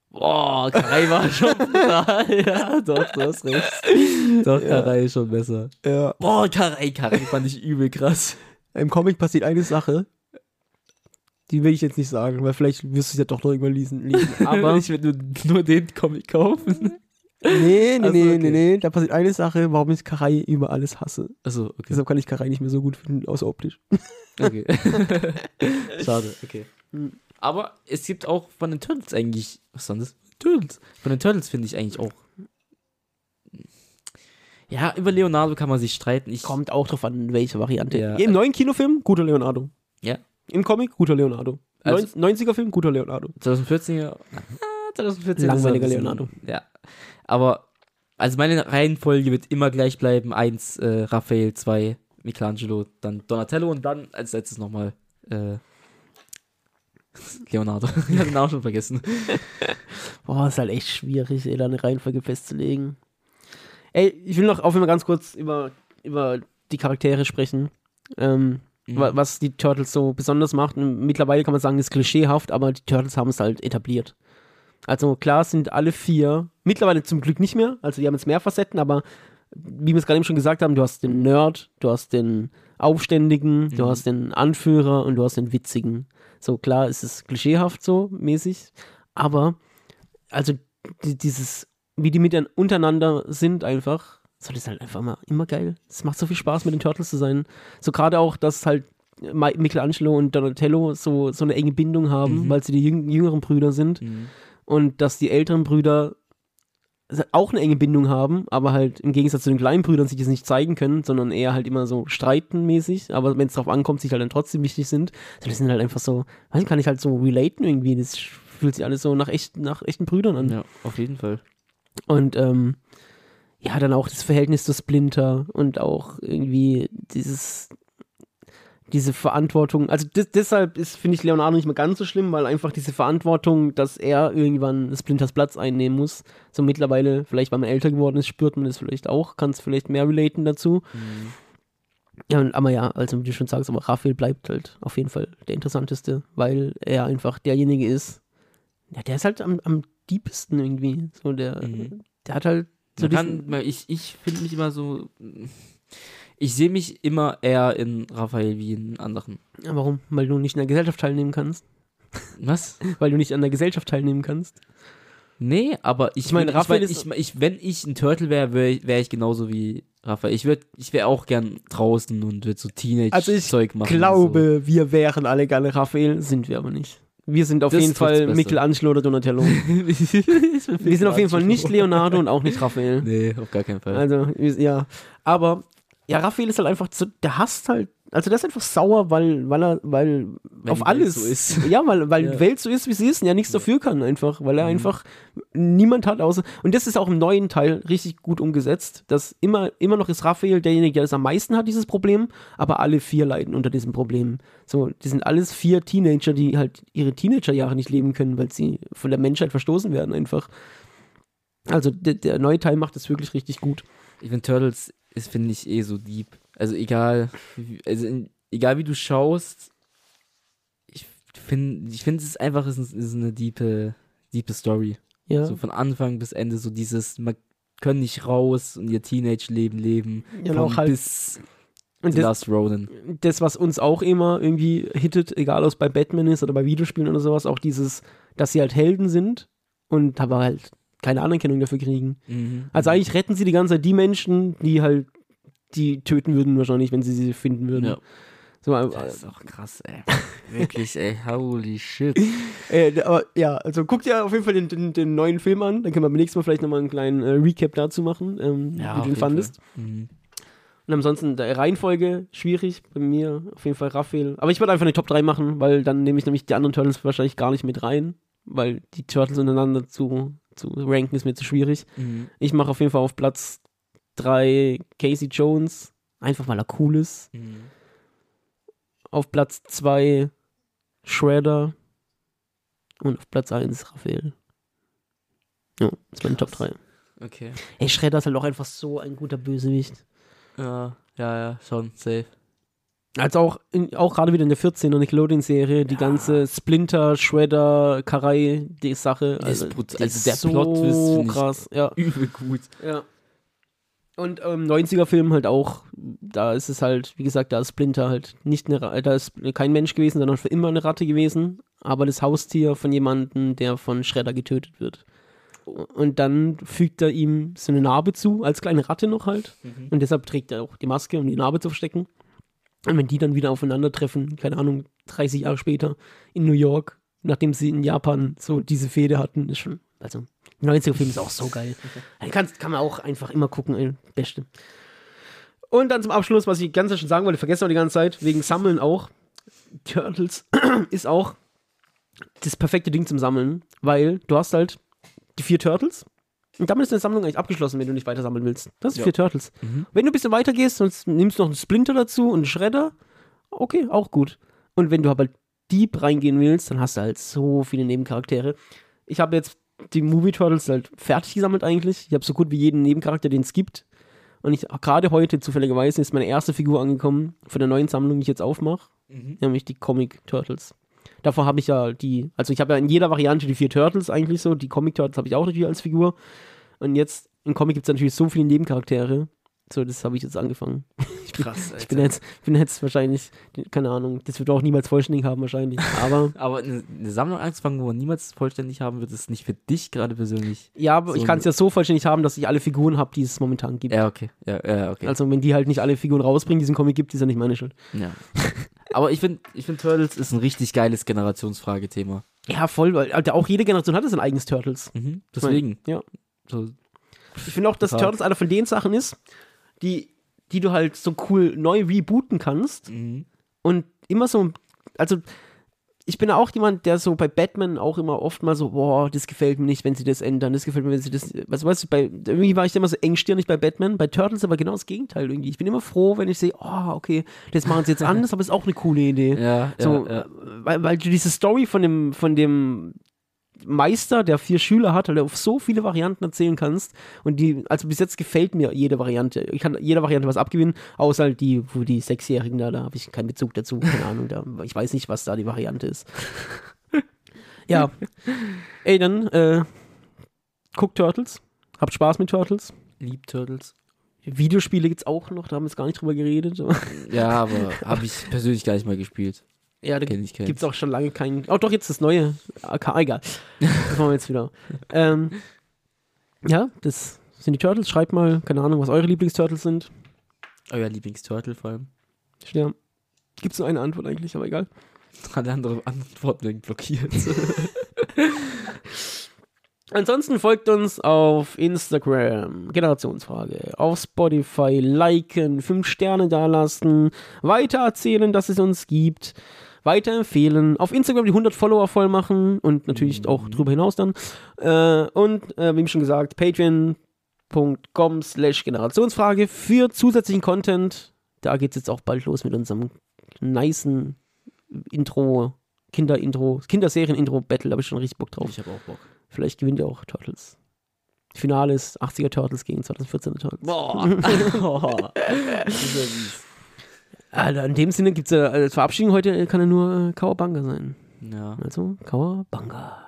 Boah, Karai war schon brutal. ja, doch, du hast recht. Doch, Ja. Karai ist schon besser. Ja. Boah, Karai, Karai fand ich übel krass. Im Comic passiert eine Sache, die will ich jetzt nicht sagen, weil vielleicht wirst du es ja doch noch irgendwann lesen. lesen. Aber ich will nur, nur den Comic kaufen. Nee, nee, Also, nee, okay. nee, nee, da passiert eine Sache, warum ich Karei über alles hasse. Achso, okay. Deshalb kann ich Karei nicht mehr so gut finden, außer optisch. okay. Schade, okay. Aber es gibt auch von den Turtles eigentlich, was war das? Turtles. Von den Turtles finde ich eigentlich auch. Ja, über Leonardo kann man sich streiten. Ich, Kommt auch drauf an, welche Variante. Ja. Im neuen Kinofilm, guter Leonardo. Ja. Im Comic, guter Leonardo. Also- 90er-Film, guter Leonardo. 2014er. Ah, 2014 Langweiliger ist er ein Leonardo. Ja. Aber, also meine Reihenfolge wird immer gleich bleiben. Eins, äh, Raphael, zwei, Michelangelo, dann Donatello und dann als letztes nochmal, äh, Leonardo. ich habe den Namen schon vergessen. Boah, ist halt echt schwierig, ey, da eine Reihenfolge festzulegen. Ey, ich will noch auf einmal ganz kurz über, über die Charaktere sprechen. Ähm, Mhm. wa- was die Turtles so besonders macht. Und mittlerweile kann man sagen, ist klischeehaft, aber die Turtles haben es halt etabliert. Also klar sind alle vier, mittlerweile zum Glück nicht mehr, also die haben jetzt mehr Facetten, aber wie wir es gerade eben schon gesagt haben, du hast den Nerd, du hast den Aufständigen, du Mhm. hast den Anführer und du hast den Witzigen. So klar ist es klischeehaft so mäßig, aber also die, dieses, wie die mit untereinander sind einfach, so das ist halt einfach mal immer geil. Es macht so viel Spaß mit den Turtles zu sein. So gerade auch, dass halt Mi- Michelangelo und Donatello so, so eine enge Bindung haben, Mhm. weil sie die jüng jüngeren Brüder sind Mhm. Und dass die älteren Brüder auch eine enge Bindung haben, aber halt im Gegensatz zu den kleinen Brüdern sich das nicht zeigen können, sondern eher halt immer so streitenmäßig, aber wenn es drauf ankommt, sich halt dann trotzdem wichtig sind. So, das sind halt einfach so, weiß nicht, kann ich halt so relaten irgendwie, das fühlt sich alles so nach, echt, nach echten Brüdern an. Ja, auf jeden Fall. Und ähm, ja, dann auch das Verhältnis zu Splinter und auch irgendwie dieses, diese Verantwortung. Also des- deshalb ist, finde ich, Leonardo nicht mehr ganz so schlimm, weil einfach diese Verantwortung, dass er irgendwann Splinters Platz einnehmen muss. So mittlerweile, vielleicht weil man älter geworden ist, spürt man das vielleicht auch, kann es vielleicht mehr relaten dazu. Mhm. Ja, aber ja, also wie du schon sagst, aber Raphael bleibt halt auf jeden Fall der interessanteste, weil er einfach derjenige ist, ja, der ist halt am, am diebsten irgendwie. So der, Mhm. der hat halt so Man kann, ich ich finde mich immer so. Ich sehe mich immer eher in Raphael wie in anderen. Ja, warum? Weil du nicht an der Gesellschaft teilnehmen kannst. Was? Weil du nicht an der Gesellschaft teilnehmen kannst. Nee, aber ich, Ich meine, Raphael ich, mein, ich, ich, wenn ich ein Turtle wäre, wäre ich, wär ich genauso wie Raphael. Ich, würd- ich wäre auch gern draußen und würde so Also ich Teenage-Zeug machen. Glaube, wir wären alle gerne Raphael, sind wir aber nicht. Wir sind auf Das jeden Fall. Michelangelo oder Donatello. So. wir sind auf jeden Fall nicht Leonardo und auch nicht Raphael. Nee, auf gar keinen Fall. Also, ja. Aber, ja, Raphael ist halt einfach so, der hasst halt, also der ist einfach sauer, weil, weil er, weil Wenn auf die Welt alles. so ist. Ja, weil, weil Ja. die Welt so ist, wie sie ist und ja nichts dafür kann einfach, weil er Mhm. einfach niemand hat außer, und das ist auch im neuen Teil richtig gut umgesetzt, dass immer, immer noch ist Raphael derjenige, der das am meisten hat, dieses Problem, aber alle vier leiden unter diesem Problem. So, die sind alles vier Teenager, die halt ihre Teenagerjahre nicht leben können, weil sie von der Menschheit verstoßen werden einfach. Also der, der neue Teil macht das wirklich richtig gut. Ich finde Turtles ist, finde ich, eh so deep. Also egal, wie- also in, egal wie du schaust, ich finde, ich finde es einfach ist, ist eine diepe, diepe Story. Ja, So von Anfang bis Ende, so dieses, man können nicht raus und ihr Teenage-Leben leben. ja von auch halt, bis und das, das, was uns auch immer irgendwie hittet, egal ob es bei Batman ist oder bei Videospielen oder sowas, auch dieses, dass sie halt Helden sind und aber halt keine Anerkennung dafür kriegen. Mhm. Also eigentlich retten sie die ganze Zeit die Menschen, die halt die töten würden wahrscheinlich, wenn sie sie finden würden. Ja. So, äh, Das ist auch krass, ey. Wirklich, ey. Holy shit. äh, aber ja, also guckt ja auf jeden Fall den, den, den neuen Film an, dann können wir beim nächsten Mal vielleicht nochmal einen kleinen äh, Recap dazu machen, ähm, Ja, wie du ihn fandest. Mhm. Und ansonsten der Reihenfolge schwierig bei mir, auf jeden Fall Raphael. Aber ich würde einfach eine Top 3 machen, weil dann nehme ich nämlich die anderen Turtles wahrscheinlich gar nicht mit rein, weil die Turtles untereinander zu, zu ranken ist mir zu schwierig. Mhm. Ich mache auf jeden Fall auf Platz 3 Casey Jones, einfach weil er cool ist. Mhm. Auf Platz 2 Shredder und auf Platz 1 Raphael. Ja, das ist meine Top Krass. 3. Okay. Ey, Shredder ist halt auch einfach so ein guter Bösewicht. Ja, ja, ja, schon, safe. Also auch, in, auch gerade wieder in der 14er Nickelodeon-Serie, die ganze Splinter, Shredder, Karei, die Sache. Der ist Also, also ist der so find ich- krass, ja. Übel gut. ja. Und ähm, 90er-Film halt auch, da ist es halt, wie gesagt, da ist Splinter halt nicht eine, da ist kein Mensch gewesen, sondern für immer eine Ratte gewesen, aber das Haustier von jemandem, der von Shredder getötet wird. Und dann fügt er ihm so eine Narbe zu, als kleine Ratte noch halt. Mhm. Und deshalb trägt er auch die Maske, um die Narbe zu verstecken. Und wenn die dann wieder aufeinandertreffen, keine Ahnung, 30 Jahre später in New York, nachdem sie in Japan so diese Fehde hatten, ist schon, also, 90er-Film ist auch so geil. Den kann, kann man auch einfach immer gucken, ey, beste. Und dann zum Abschluss, was ich ganz schon sagen wollte, vergesse auch die ganze Zeit, wegen Sammeln auch. Turtles ist auch das perfekte Ding zum Sammeln, weil du hast halt die vier Turtles und damit ist deine Sammlung eigentlich abgeschlossen, wenn du nicht weiter sammeln willst. Das sind Ja. vier Turtles. Mhm. Wenn du ein bisschen weiter gehst und nimmst noch einen Splinter dazu und einen Schredder, okay, auch gut. Und wenn du aber deep reingehen willst, dann hast du halt so viele Nebencharaktere. Ich habe jetzt die Movie Turtles halt fertig gesammelt eigentlich. Ich habe so gut wie jeden Nebencharakter, den es gibt. Und ich gerade heute zufälligerweise ist meine erste Figur angekommen von der neuen Sammlung, die ich jetzt aufmache, Mhm. nämlich die Comic Turtles. Davor habe ich ja die, also ich habe ja in jeder Variante die vier Turtles eigentlich so, die Comic Turtles habe ich auch natürlich als Figur. Und jetzt im Comic gibt es natürlich so viele Nebencharaktere. So, das habe ich jetzt angefangen. Krass, Ich bin jetzt, bin jetzt wahrscheinlich, keine Ahnung, das wird auch niemals vollständig haben wahrscheinlich. Aber Aber eine, eine Sammlung anzufangen, wo man niemals vollständig haben wird, ist nicht für dich gerade persönlich. ja, aber So ich kann es ja so vollständig haben, dass ich alle Figuren habe, die es momentan gibt. Ja, okay. Ja, ja okay. Also wenn die halt nicht alle Figuren rausbringen, die es im Comic gibt, ist ja nicht meine Schuld. ja. Aber ich finde, ich find, Turtles ist ein richtig geiles Generationsfragethema. Ja, voll, weil auch jede Generation hat sein eigenes Turtles. Mhm. Deswegen. Ja. So, Ich finde auch, dass. Turtles einer von den Sachen ist, die, die du halt so cool neu rebooten kannst mhm. und immer so, also ich bin auch jemand, der so bei Batman auch immer oft mal so, boah, das gefällt mir nicht, wenn sie das ändern, das gefällt mir, wenn sie das, was weißt du, bei, irgendwie war ich immer so engstirnig bei Batman, bei Turtles aber genau das Gegenteil irgendwie. Ich bin immer froh, wenn ich sehe, oh, okay, das machen sie jetzt anders, aber ist auch eine coole Idee. Ja, So, ja, ja. Weil, weil du diese Story von dem, von dem Meister, der vier Schüler hat, weil du auf so viele Varianten erzählen kannst. Und die, also bis jetzt gefällt mir jede Variante. Ich kann jeder Variante was abgewinnen, außer halt die, wo die Sechsjährigen da, da habe ich keinen Bezug dazu, keine Ahnung. Da, ich weiß nicht, was da die Variante ist. ja. Ey, dann, äh, guckt Turtles. Habt Spaß mit Turtles. Lieb Turtles. Videospiele gibt's auch noch, da haben wir jetzt gar nicht drüber geredet. Ja, aber habe ich persönlich gar nicht mal gespielt. Ja, da gibt es auch schon lange keinen. Oh, doch, jetzt das neue. AK, egal. Das machen wir jetzt wieder. ähm, ja, das sind die Turtles. Schreibt mal, keine Ahnung, was eure Lieblingsturtles sind. Euer Lieblingsturtle vor allem. Ja. Gibt es nur eine Antwort eigentlich, aber egal. Alle andere Antworten werden blockiert. Ansonsten folgt uns auf Instagram, Generationsfrage, auf Spotify, liken, 5 Sterne dalassen, weitererzählen, dass es uns gibt, weiterempfehlen, auf Instagram die 100 Follower voll machen und natürlich auch darüber hinaus dann. Äh, und, äh, wie schon gesagt, patreon.com slash Generationsfrage für zusätzlichen Content. Da geht es jetzt auch bald los mit unserem nicen Intro, Kinder-Intro, Kinderserien-Intro-Battle, da habe ich schon richtig Bock drauf. ich habe auch Bock. Vielleicht gewinnt ihr auch Turtles. Finale ist 80er Turtles gegen 2014er Turtles. Boah. Alter, in dem Sinne gibt es ja als Verabschiedung heute kann er nur äh, Kawabanga sein. ja. Also Kawabanga.